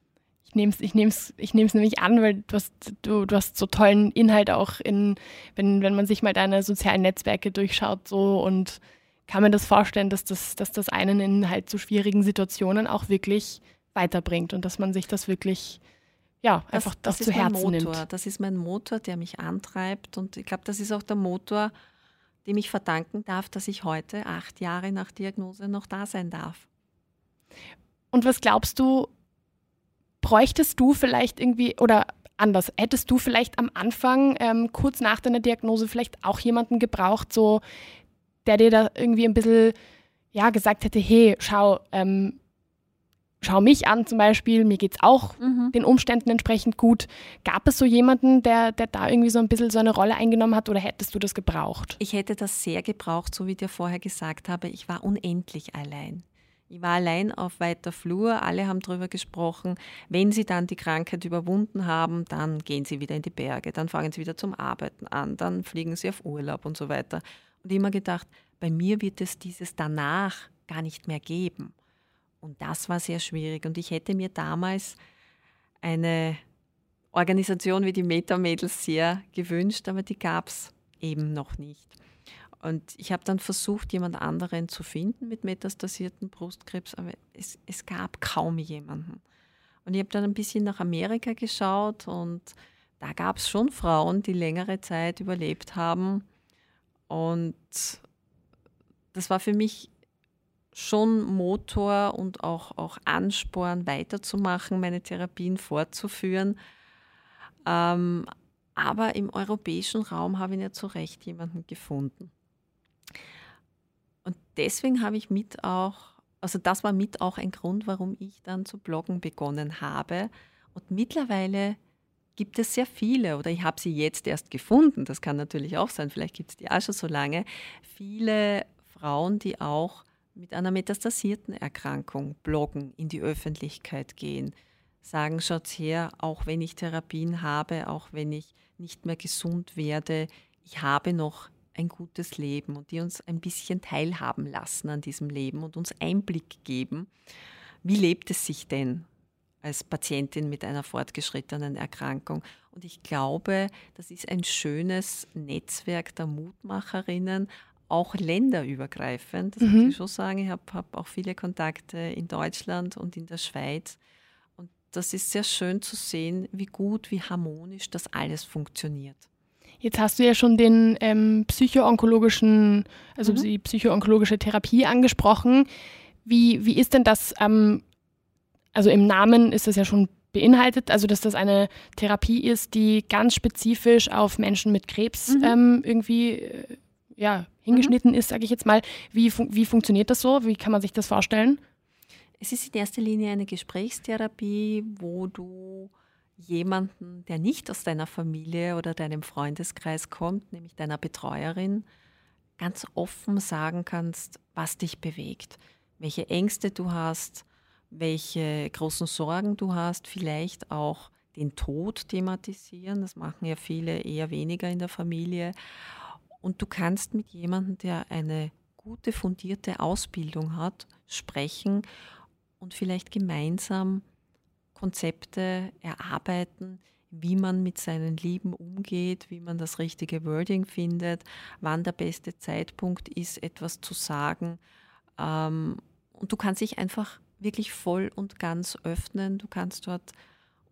Ich nehme es ich nehm's, ich nehm's nämlich an, weil du hast, du, du hast so tollen Inhalt auch in, wenn, wenn man sich mal deine sozialen Netzwerke durchschaut so und kann man das vorstellen, dass das, dass das einen in halt so schwierigen Situationen auch wirklich weiterbringt und dass man sich das wirklich ja, einfach das, das zu Herzen Motor. nimmt. Das ist mein Motor, der mich antreibt und ich glaube, das ist auch der Motor, dem ich verdanken darf, dass ich heute, acht Jahre nach Diagnose, noch da sein darf. Und was glaubst du, bräuchtest du vielleicht irgendwie oder anders, hättest du vielleicht am Anfang, ähm, kurz nach deiner Diagnose, vielleicht auch jemanden gebraucht, so der dir da irgendwie ein bisschen ja, gesagt hätte, hey, schau, ähm, schau mich an zum Beispiel, mir geht es auch mhm. den Umständen entsprechend gut. Gab es so jemanden, der, der da irgendwie so ein bisschen so eine Rolle eingenommen hat oder hättest du das gebraucht? Ich hätte das sehr gebraucht, so wie ich dir vorher gesagt habe. Ich war unendlich allein. Ich war allein auf weiter Flur, alle haben darüber gesprochen. Wenn sie dann die Krankheit überwunden haben, dann gehen sie wieder in die Berge, dann fangen sie wieder zum Arbeiten an, dann fliegen sie auf Urlaub und so weiter. Und immer gedacht, bei mir wird es dieses danach gar nicht mehr geben. Und das war sehr schwierig. Und ich hätte mir damals eine Organisation wie die Meta-Mädels sehr gewünscht, aber die gab es eben noch nicht. Und ich habe dann versucht, jemand anderen zu finden mit metastasierten Brustkrebs, aber es, es gab kaum jemanden. Und ich habe dann ein bisschen nach Amerika geschaut und da gab es schon Frauen, die längere Zeit überlebt haben. Und das war für mich schon Motor und auch, auch Ansporn, weiterzumachen, meine Therapien fortzuführen. Ähm, aber im europäischen Raum habe ich nicht so recht jemanden gefunden. Und deswegen habe ich mit auch, also das war mit auch ein Grund, warum ich dann zu bloggen begonnen habe. Und mittlerweile gibt es sehr viele, oder ich habe sie jetzt erst gefunden, das kann natürlich auch sein, vielleicht gibt es die auch schon so lange, viele Frauen, die auch mit einer metastasierten Erkrankung bloggen, in die Öffentlichkeit gehen, sagen, schaut her, auch wenn ich Therapien habe, auch wenn ich nicht mehr gesund werde, ich habe noch ein gutes Leben und die uns ein bisschen teilhaben lassen an diesem Leben und uns Einblick geben. Wie lebt es sich denn als Patientin mit einer fortgeschrittenen Erkrankung? Und ich glaube, das ist ein schönes Netzwerk der Mutmacherinnen, auch länderübergreifend. Das mhm. muss ich schon sagen. Ich habe hab auch viele Kontakte in Deutschland und in der Schweiz. Und das ist sehr schön zu sehen, wie gut, wie harmonisch das alles funktioniert. Jetzt hast du ja schon den ähm, psychoonkologischen, also mhm. die psychoonkologische Therapie angesprochen. Wie, wie ist denn das, ähm, also im Namen ist das ja schon beinhaltet, also dass das eine Therapie ist, die ganz spezifisch auf Menschen mit Krebs mhm. ähm, irgendwie äh, ja, hingeschnitten mhm. ist, sage ich jetzt mal. Wie, fun wie funktioniert das so? Wie kann man sich das vorstellen? Es ist in erster Linie eine Gesprächstherapie, wo du jemanden, der nicht aus deiner Familie oder deinem Freundeskreis kommt, nämlich deiner Betreuerin, ganz offen sagen kannst, was dich bewegt, welche Ängste du hast, welche großen Sorgen du hast, vielleicht auch den Tod thematisieren. Das machen ja viele eher weniger in der Familie. Und du kannst mit jemandem, der eine gute, fundierte Ausbildung hat, sprechen und vielleicht gemeinsam Konzepte erarbeiten, wie man mit seinen Lieben umgeht, wie man das richtige Wording findet, wann der beste Zeitpunkt ist, etwas zu sagen. Ähm, und du kannst dich einfach wirklich voll und ganz öffnen. Du kannst dort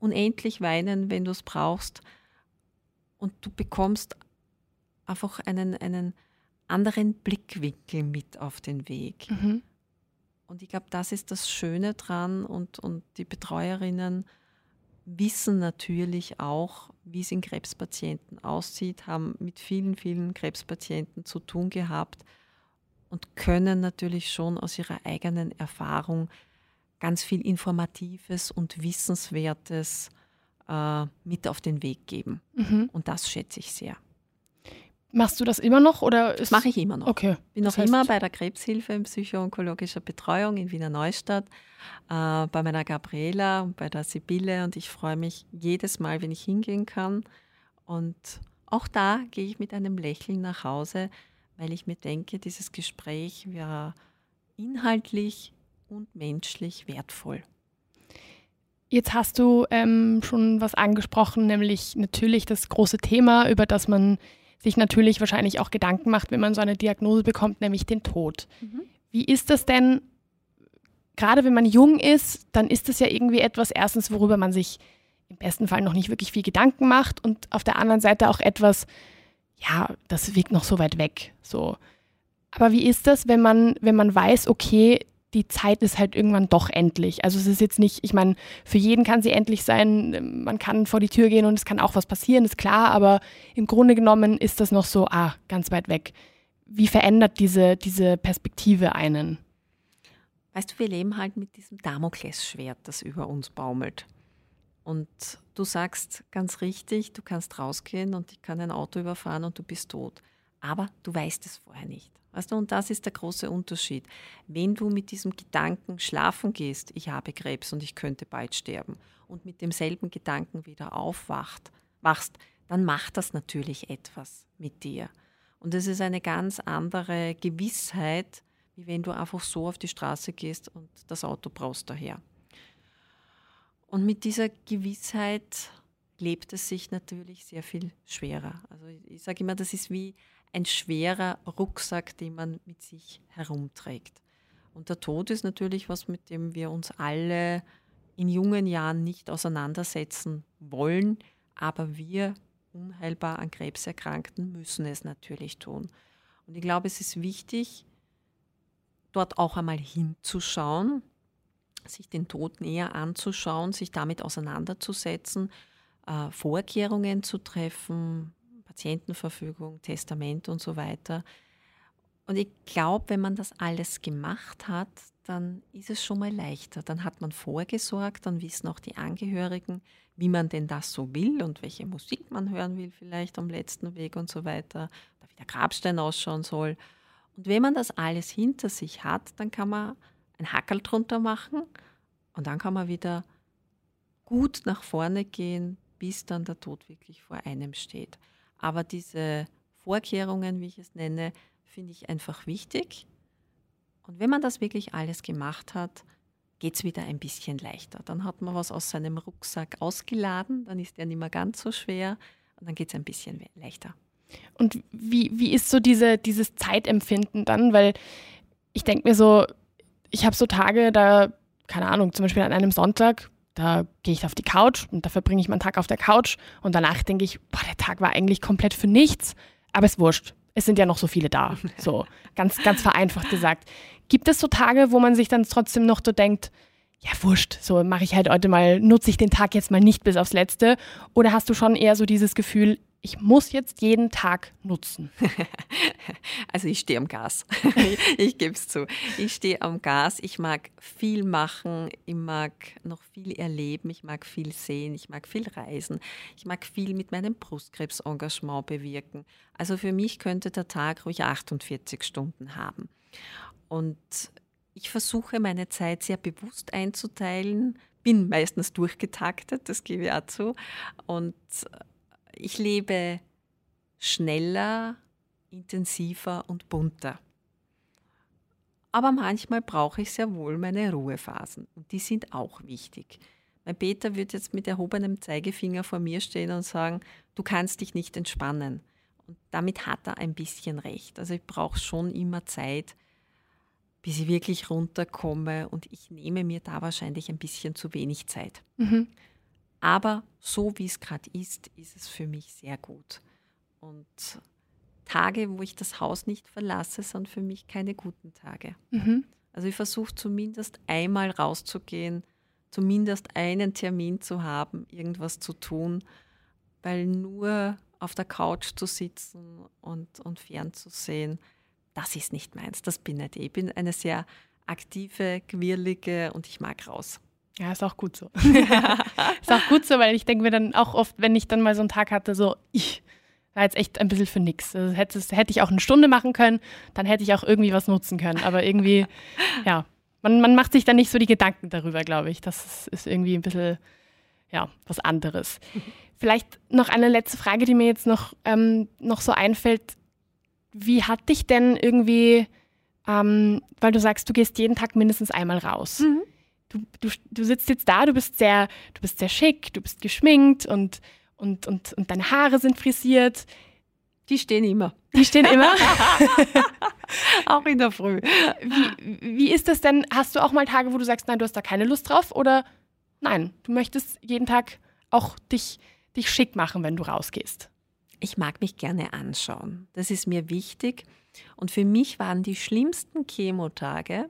unendlich weinen, wenn du es brauchst. Und du bekommst einfach einen, einen anderen Blickwinkel mit auf den Weg. Mhm. Und ich glaube, das ist das Schöne dran. Und, und die Betreuerinnen wissen natürlich auch, wie es in Krebspatienten aussieht, haben mit vielen, vielen Krebspatienten zu tun gehabt und können natürlich schon aus ihrer eigenen Erfahrung ganz viel Informatives und Wissenswertes äh, mit auf den Weg geben. Mhm. Und das schätze ich sehr. Machst du das immer noch oder Das mache ich immer noch. Okay. Bin noch immer bei der Krebshilfe in psychoonkologischer Betreuung in Wiener Neustadt, äh, bei meiner Gabriela und bei der Sibylle und ich freue mich jedes Mal, wenn ich hingehen kann. Und auch da gehe ich mit einem Lächeln nach Hause, weil ich mir denke, dieses Gespräch wäre inhaltlich und menschlich wertvoll. Jetzt hast du ähm, schon was angesprochen, nämlich natürlich das große Thema, über das man sich natürlich wahrscheinlich auch Gedanken macht, wenn man so eine Diagnose bekommt, nämlich den Tod. Mhm. Wie ist das denn, gerade wenn man jung ist, dann ist das ja irgendwie etwas, erstens, worüber man sich im besten Fall noch nicht wirklich viel Gedanken macht und auf der anderen Seite auch etwas, ja, das wirkt noch so weit weg. So. Aber wie ist das, wenn man, wenn man weiß, okay, die Zeit ist halt irgendwann doch endlich. Also es ist jetzt nicht, ich meine, für jeden kann sie endlich sein, man kann vor die Tür gehen und es kann auch was passieren, ist klar, aber im Grunde genommen ist das noch so, ah, ganz weit weg. Wie verändert diese, diese Perspektive einen? Weißt du, wir leben halt mit diesem Damoklesschwert, das über uns baumelt. Und du sagst ganz richtig, du kannst rausgehen und ich kann ein Auto überfahren und du bist tot. Aber du weißt es vorher nicht. Weißt du, und das ist der große Unterschied. Wenn du mit diesem Gedanken schlafen gehst, ich habe Krebs und ich könnte bald sterben, und mit demselben Gedanken wieder aufwacht, wachst, dann macht das natürlich etwas mit dir. Und es ist eine ganz andere Gewissheit, wie wenn du einfach so auf die Straße gehst und das Auto braust daher. Und mit dieser Gewissheit lebt es sich natürlich sehr viel schwerer. Also ich sage immer, das ist wie ein schwerer Rucksack, den man mit sich herumträgt. Und der Tod ist natürlich was, mit dem wir uns alle in jungen Jahren nicht auseinandersetzen wollen, aber wir unheilbar an Krebs erkrankten müssen es natürlich tun. Und ich glaube, es ist wichtig, dort auch einmal hinzuschauen, sich den Tod näher anzuschauen, sich damit auseinanderzusetzen, äh, Vorkehrungen zu treffen, Patientenverfügung, Testament und so weiter. Und ich glaube, wenn man das alles gemacht hat, dann ist es schon mal leichter. Dann hat man vorgesorgt, dann wissen auch die Angehörigen, wie man denn das so will und welche Musik man hören will, vielleicht am letzten Weg und so weiter, wie der Grabstein ausschauen soll. Und wenn man das alles hinter sich hat, dann kann man ein Hackel drunter machen und dann kann man wieder gut nach vorne gehen, bis dann der Tod wirklich vor einem steht. Aber diese Vorkehrungen, wie ich es nenne, finde ich einfach wichtig. Und wenn man das wirklich alles gemacht hat, geht es wieder ein bisschen leichter. Dann hat man was aus seinem Rucksack ausgeladen, dann ist der nicht mehr ganz so schwer und dann geht es ein bisschen leichter. Und wie, wie ist so diese, dieses Zeitempfinden dann? Weil ich denke mir so, ich habe so Tage, da, keine Ahnung, zum Beispiel an einem Sonntag da gehe ich auf die Couch und da verbringe ich meinen Tag auf der Couch und danach denke ich, boah, der Tag war eigentlich komplett für nichts, aber es ist wurscht. Es sind ja noch so viele da. So, ganz, ganz vereinfacht gesagt. Gibt es so Tage, wo man sich dann trotzdem noch so denkt, ja, wurscht, so mache ich halt heute mal, nutze ich den Tag jetzt mal nicht bis aufs Letzte? Oder hast du schon eher so dieses Gefühl, ich muss jetzt jeden Tag nutzen? Also ich stehe am Gas. ich, gebe es zu. Ich stehe am Gas. Ich mag viel machen. Ich mag noch viel erleben. Ich mag viel sehen. Ich mag viel reisen. Ich mag viel mit meinem Brustkrebsengagement bewirken. Also für mich könnte der Tag ruhig 48 Stunden haben. Und ich versuche meine Zeit sehr bewusst einzuteilen, bin meistens durchgetaktet, das gebe ich auch zu. Und ich lebe schneller, intensiver und bunter. Aber manchmal brauche ich sehr wohl meine Ruhephasen und die sind auch wichtig. Mein Peter wird jetzt mit erhobenem Zeigefinger vor mir stehen und sagen, du kannst dich nicht entspannen. Und damit hat er ein bisschen recht. Also ich brauche schon immer Zeit, bis ich wirklich runterkomme und ich nehme mir da wahrscheinlich ein bisschen zu wenig Zeit. Mhm. Aber so wie es gerade ist, ist es für mich sehr gut. Und Tage, wo ich das Haus nicht verlasse, sind für mich keine guten Tage. Mhm. Also ich versuche zumindest einmal rauszugehen, zumindest einen Termin zu haben, irgendwas zu tun, weil nur auf der Couch zu sitzen und, und fernzusehen, das ist nicht meins, das bin nicht ich. Ich bin eine sehr aktive, quirlige und ich mag raus. Ja, ist auch gut so. ist auch gut so, weil ich denke mir dann auch oft, wenn ich dann mal so einen Tag hatte, so, ich war jetzt echt ein bisschen für nichts. Also hätte, hätte ich auch eine Stunde machen können, dann hätte ich auch irgendwie was nutzen können. Aber irgendwie, ja, man, man macht sich dann nicht so die Gedanken darüber, glaube ich. Das ist, ist irgendwie ein bisschen, ja, was anderes. Vielleicht noch eine letzte Frage, die mir jetzt noch, ähm, noch so einfällt. Wie hat dich denn irgendwie, ähm, weil du sagst, du gehst jeden Tag mindestens einmal raus. Mhm. Du, du, du sitzt jetzt da, du bist sehr, du bist sehr schick, du bist geschminkt und, und, und, und deine Haare sind frisiert. Die stehen immer. Die stehen immer? auch in der Früh. Wie, wie ist das denn? Hast du auch mal Tage, wo du sagst, nein, du hast da keine Lust drauf? Oder nein, du möchtest jeden Tag auch dich, dich schick machen, wenn du rausgehst? Ich mag mich gerne anschauen. Das ist mir wichtig. Und für mich waren die schlimmsten Chemotage,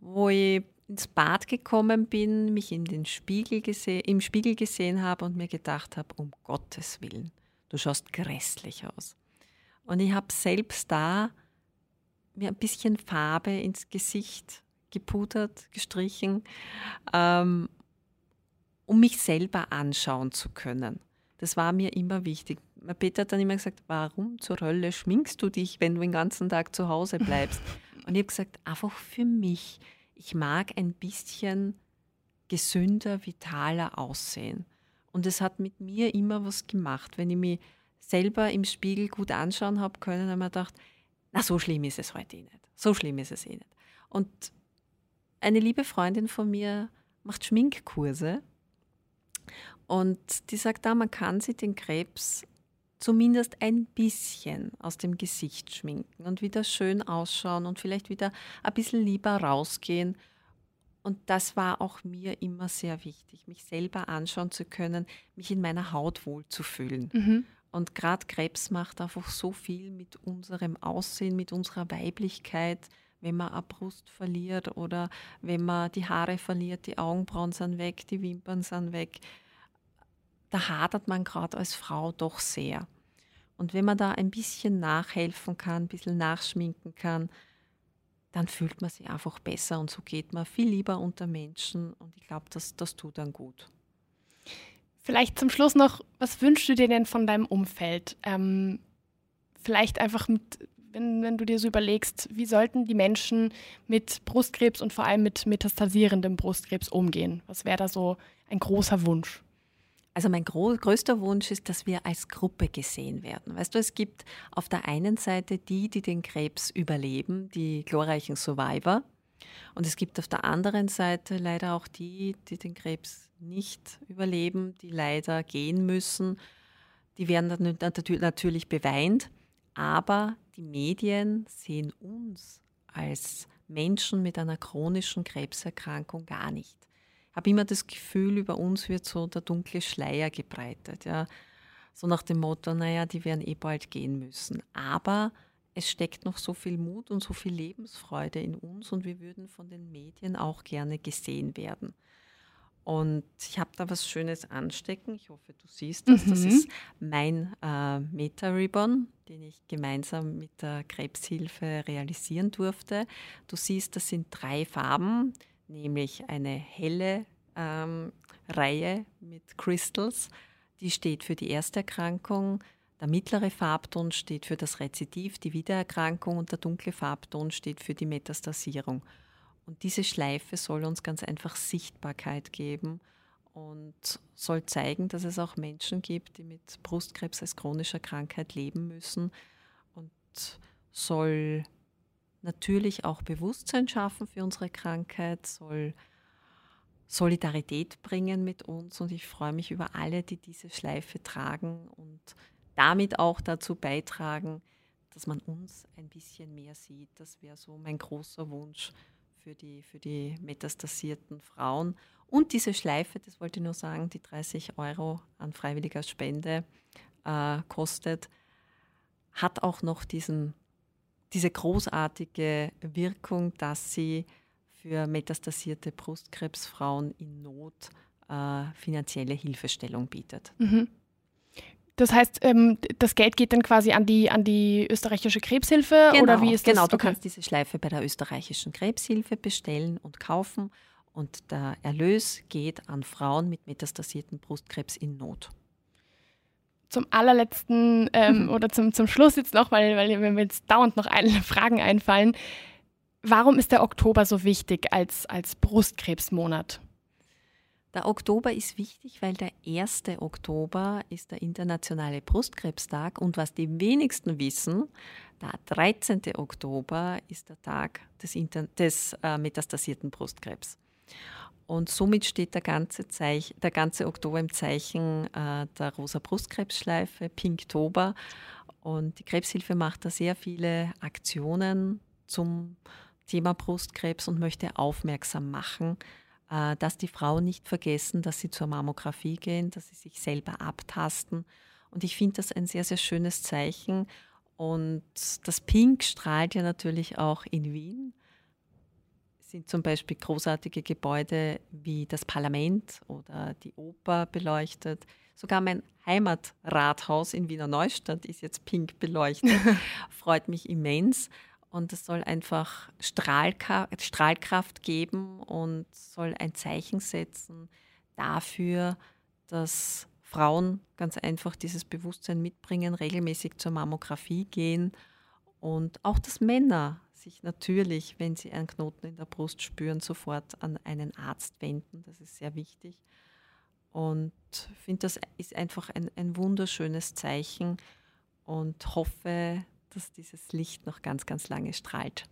wo ich ins Bad gekommen bin, mich in den Spiegel im Spiegel gesehen habe und mir gedacht habe, um Gottes Willen, du schaust grässlich aus. Und ich habe selbst da mir ein bisschen Farbe ins Gesicht gepudert, gestrichen, ähm, um mich selber anschauen zu können. Das war mir immer wichtig. Mein Peter hat dann immer gesagt, warum zur Hölle schminkst du dich, wenn du den ganzen Tag zu Hause bleibst? Und ich habe gesagt, einfach für mich. Ich mag ein bisschen gesünder, vitaler aussehen. Und es hat mit mir immer was gemacht. Wenn ich mich selber im Spiegel gut anschauen habe können, habe ich mir gedacht, na, so schlimm ist es heute eh nicht. So schlimm ist es eh nicht. Und eine liebe Freundin von mir macht Schminkkurse und die sagt da, man kann sich den Krebs zumindest ein bisschen aus dem Gesicht schminken und wieder schön ausschauen und vielleicht wieder ein bisschen lieber rausgehen. Und das war auch mir immer sehr wichtig, mich selber anschauen zu können, mich in meiner Haut wohlzufühlen. Mhm. Und gerade Krebs macht einfach so viel mit unserem Aussehen, mit unserer Weiblichkeit, wenn man eine Brust verliert oder wenn man die Haare verliert, die Augenbrauen sind weg, die Wimpern sind weg. Da hadert man gerade als Frau doch sehr. Und wenn man da ein bisschen nachhelfen kann, ein bisschen nachschminken kann, dann fühlt man sich einfach besser und so geht man viel lieber unter Menschen und ich glaube, das, das tut dann gut. Vielleicht zum Schluss noch, was wünschst du dir denn von deinem Umfeld? Ähm, vielleicht einfach mit, wenn, wenn du dir so überlegst, wie sollten die Menschen mit Brustkrebs und vor allem mit metastasierendem Brustkrebs umgehen? Was wäre da so ein großer Wunsch? Also mein größter Wunsch ist, dass wir als Gruppe gesehen werden. Weißt du, es gibt auf der einen Seite die, die den Krebs überleben, die glorreichen Survivor. Und es gibt auf der anderen Seite leider auch die, die den Krebs nicht überleben, die leider gehen müssen. Die werden dann natürlich beweint, aber die Medien sehen uns als Menschen mit einer chronischen Krebserkrankung gar nicht. Ich habe immer das Gefühl, über uns wird so der dunkle Schleier gebreitet. Ja. So nach dem Motto, naja, die werden eh bald gehen müssen. Aber es steckt noch so viel Mut und so viel Lebensfreude in uns und wir würden von den Medien auch gerne gesehen werden. Und ich habe da was Schönes anstecken. Ich hoffe, du siehst das. Mhm. Das ist mein äh, Meta-Ribbon, den ich gemeinsam mit der Krebshilfe realisieren durfte. Du siehst, das sind drei Farben, nämlich eine helle ähm, Reihe mit Crystals. Die steht für die erste Erkrankung. Der mittlere Farbton steht für das Rezidiv, die Wiedererkrankung und der dunkle Farbton steht für die Metastasierung. Und diese Schleife soll uns ganz einfach Sichtbarkeit geben und soll zeigen, dass es auch Menschen gibt, die mit Brustkrebs als chronischer Krankheit leben müssen und soll natürlich auch Bewusstsein schaffen für unsere Krankheit, soll Solidarität bringen mit uns und ich freue mich über alle, die diese Schleife tragen und damit auch dazu beitragen, dass man uns ein bisschen mehr sieht. Das wäre so mein großer Wunsch für die, für die metastasierten Frauen. Und diese Schleife, das wollte ich nur sagen, die 30 Euro an freiwilliger Spende äh, kostet, hat auch noch diesen, diese großartige Wirkung, dass sie für metastasierte Brustkrebsfrauen in Not äh, finanzielle Hilfestellung bietet. Mhm. Das heißt, ähm, das Geld geht dann quasi an die, an die österreichische Krebshilfe genau, oder wie ist das? Genau, du okay. kannst diese Schleife bei der österreichischen Krebshilfe bestellen und kaufen und der Erlös geht an Frauen mit metastasierten Brustkrebs in Not. Zum allerletzten ähm, oder zum, zum Schluss jetzt noch, weil, weil mir jetzt dauernd noch ein, Fragen einfallen. Warum ist der Oktober so wichtig als, als Brustkrebsmonat? Der Oktober ist wichtig, weil der 1. Oktober ist der internationale Brustkrebstag und was die wenigsten wissen, der 13. Oktober ist der Tag des, Inter des äh, metastasierten Brustkrebs. Und somit steht der ganze, Zeich der ganze Oktober im Zeichen äh, der rosa Brustkrebsschleife, Pinktober. Und die Krebshilfe macht da sehr viele Aktionen zum Thema Brustkrebs und möchte aufmerksam machen, äh, dass die Frauen nicht vergessen, dass sie zur Mammographie gehen, dass sie sich selber abtasten. Und ich finde das ein sehr, sehr schönes Zeichen. Und das Pink strahlt ja natürlich auch in Wien. Sind zum Beispiel großartige Gebäude wie das Parlament oder die Oper beleuchtet. Sogar mein Heimatrathaus in Wiener Neustadt ist jetzt pink beleuchtet. Freut mich immens. Und es soll einfach Strahlkraft geben und soll ein Zeichen setzen dafür, dass Frauen ganz einfach dieses Bewusstsein mitbringen, regelmäßig zur Mammographie gehen und auch, dass Männer sich natürlich, wenn sie einen Knoten in der Brust spüren, sofort an einen Arzt wenden. Das ist sehr wichtig. Und ich finde, das ist einfach ein, ein wunderschönes Zeichen und hoffe, dass dieses Licht noch ganz, ganz lange strahlt.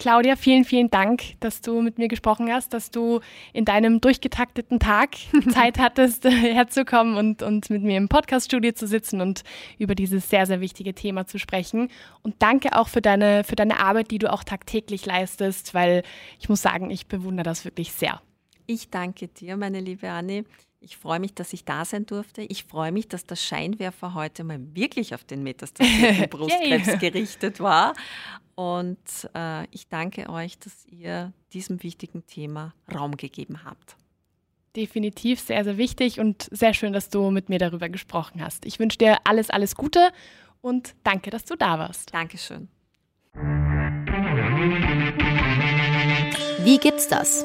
Claudia, vielen, vielen Dank, dass du mit mir gesprochen hast, dass du in deinem durchgetakteten Tag Zeit hattest, herzukommen und, und mit mir im Podcaststudio zu sitzen und über dieses sehr, sehr wichtige Thema zu sprechen. Und danke auch für deine, für deine Arbeit, die du auch tagtäglich leistest, weil ich muss sagen, ich bewundere das wirklich sehr. Ich danke dir, meine liebe Anni. Ich freue mich, dass ich da sein durfte. Ich freue mich, dass der Scheinwerfer heute mal wirklich auf den metastasierten Brustkrebs gerichtet war. Und äh, ich danke euch, dass ihr diesem wichtigen Thema Raum gegeben habt. Definitiv sehr, sehr wichtig und sehr schön, dass du mit mir darüber gesprochen hast. Ich wünsche dir alles, alles Gute und danke, dass du da warst. Dankeschön. Wie gibt's das?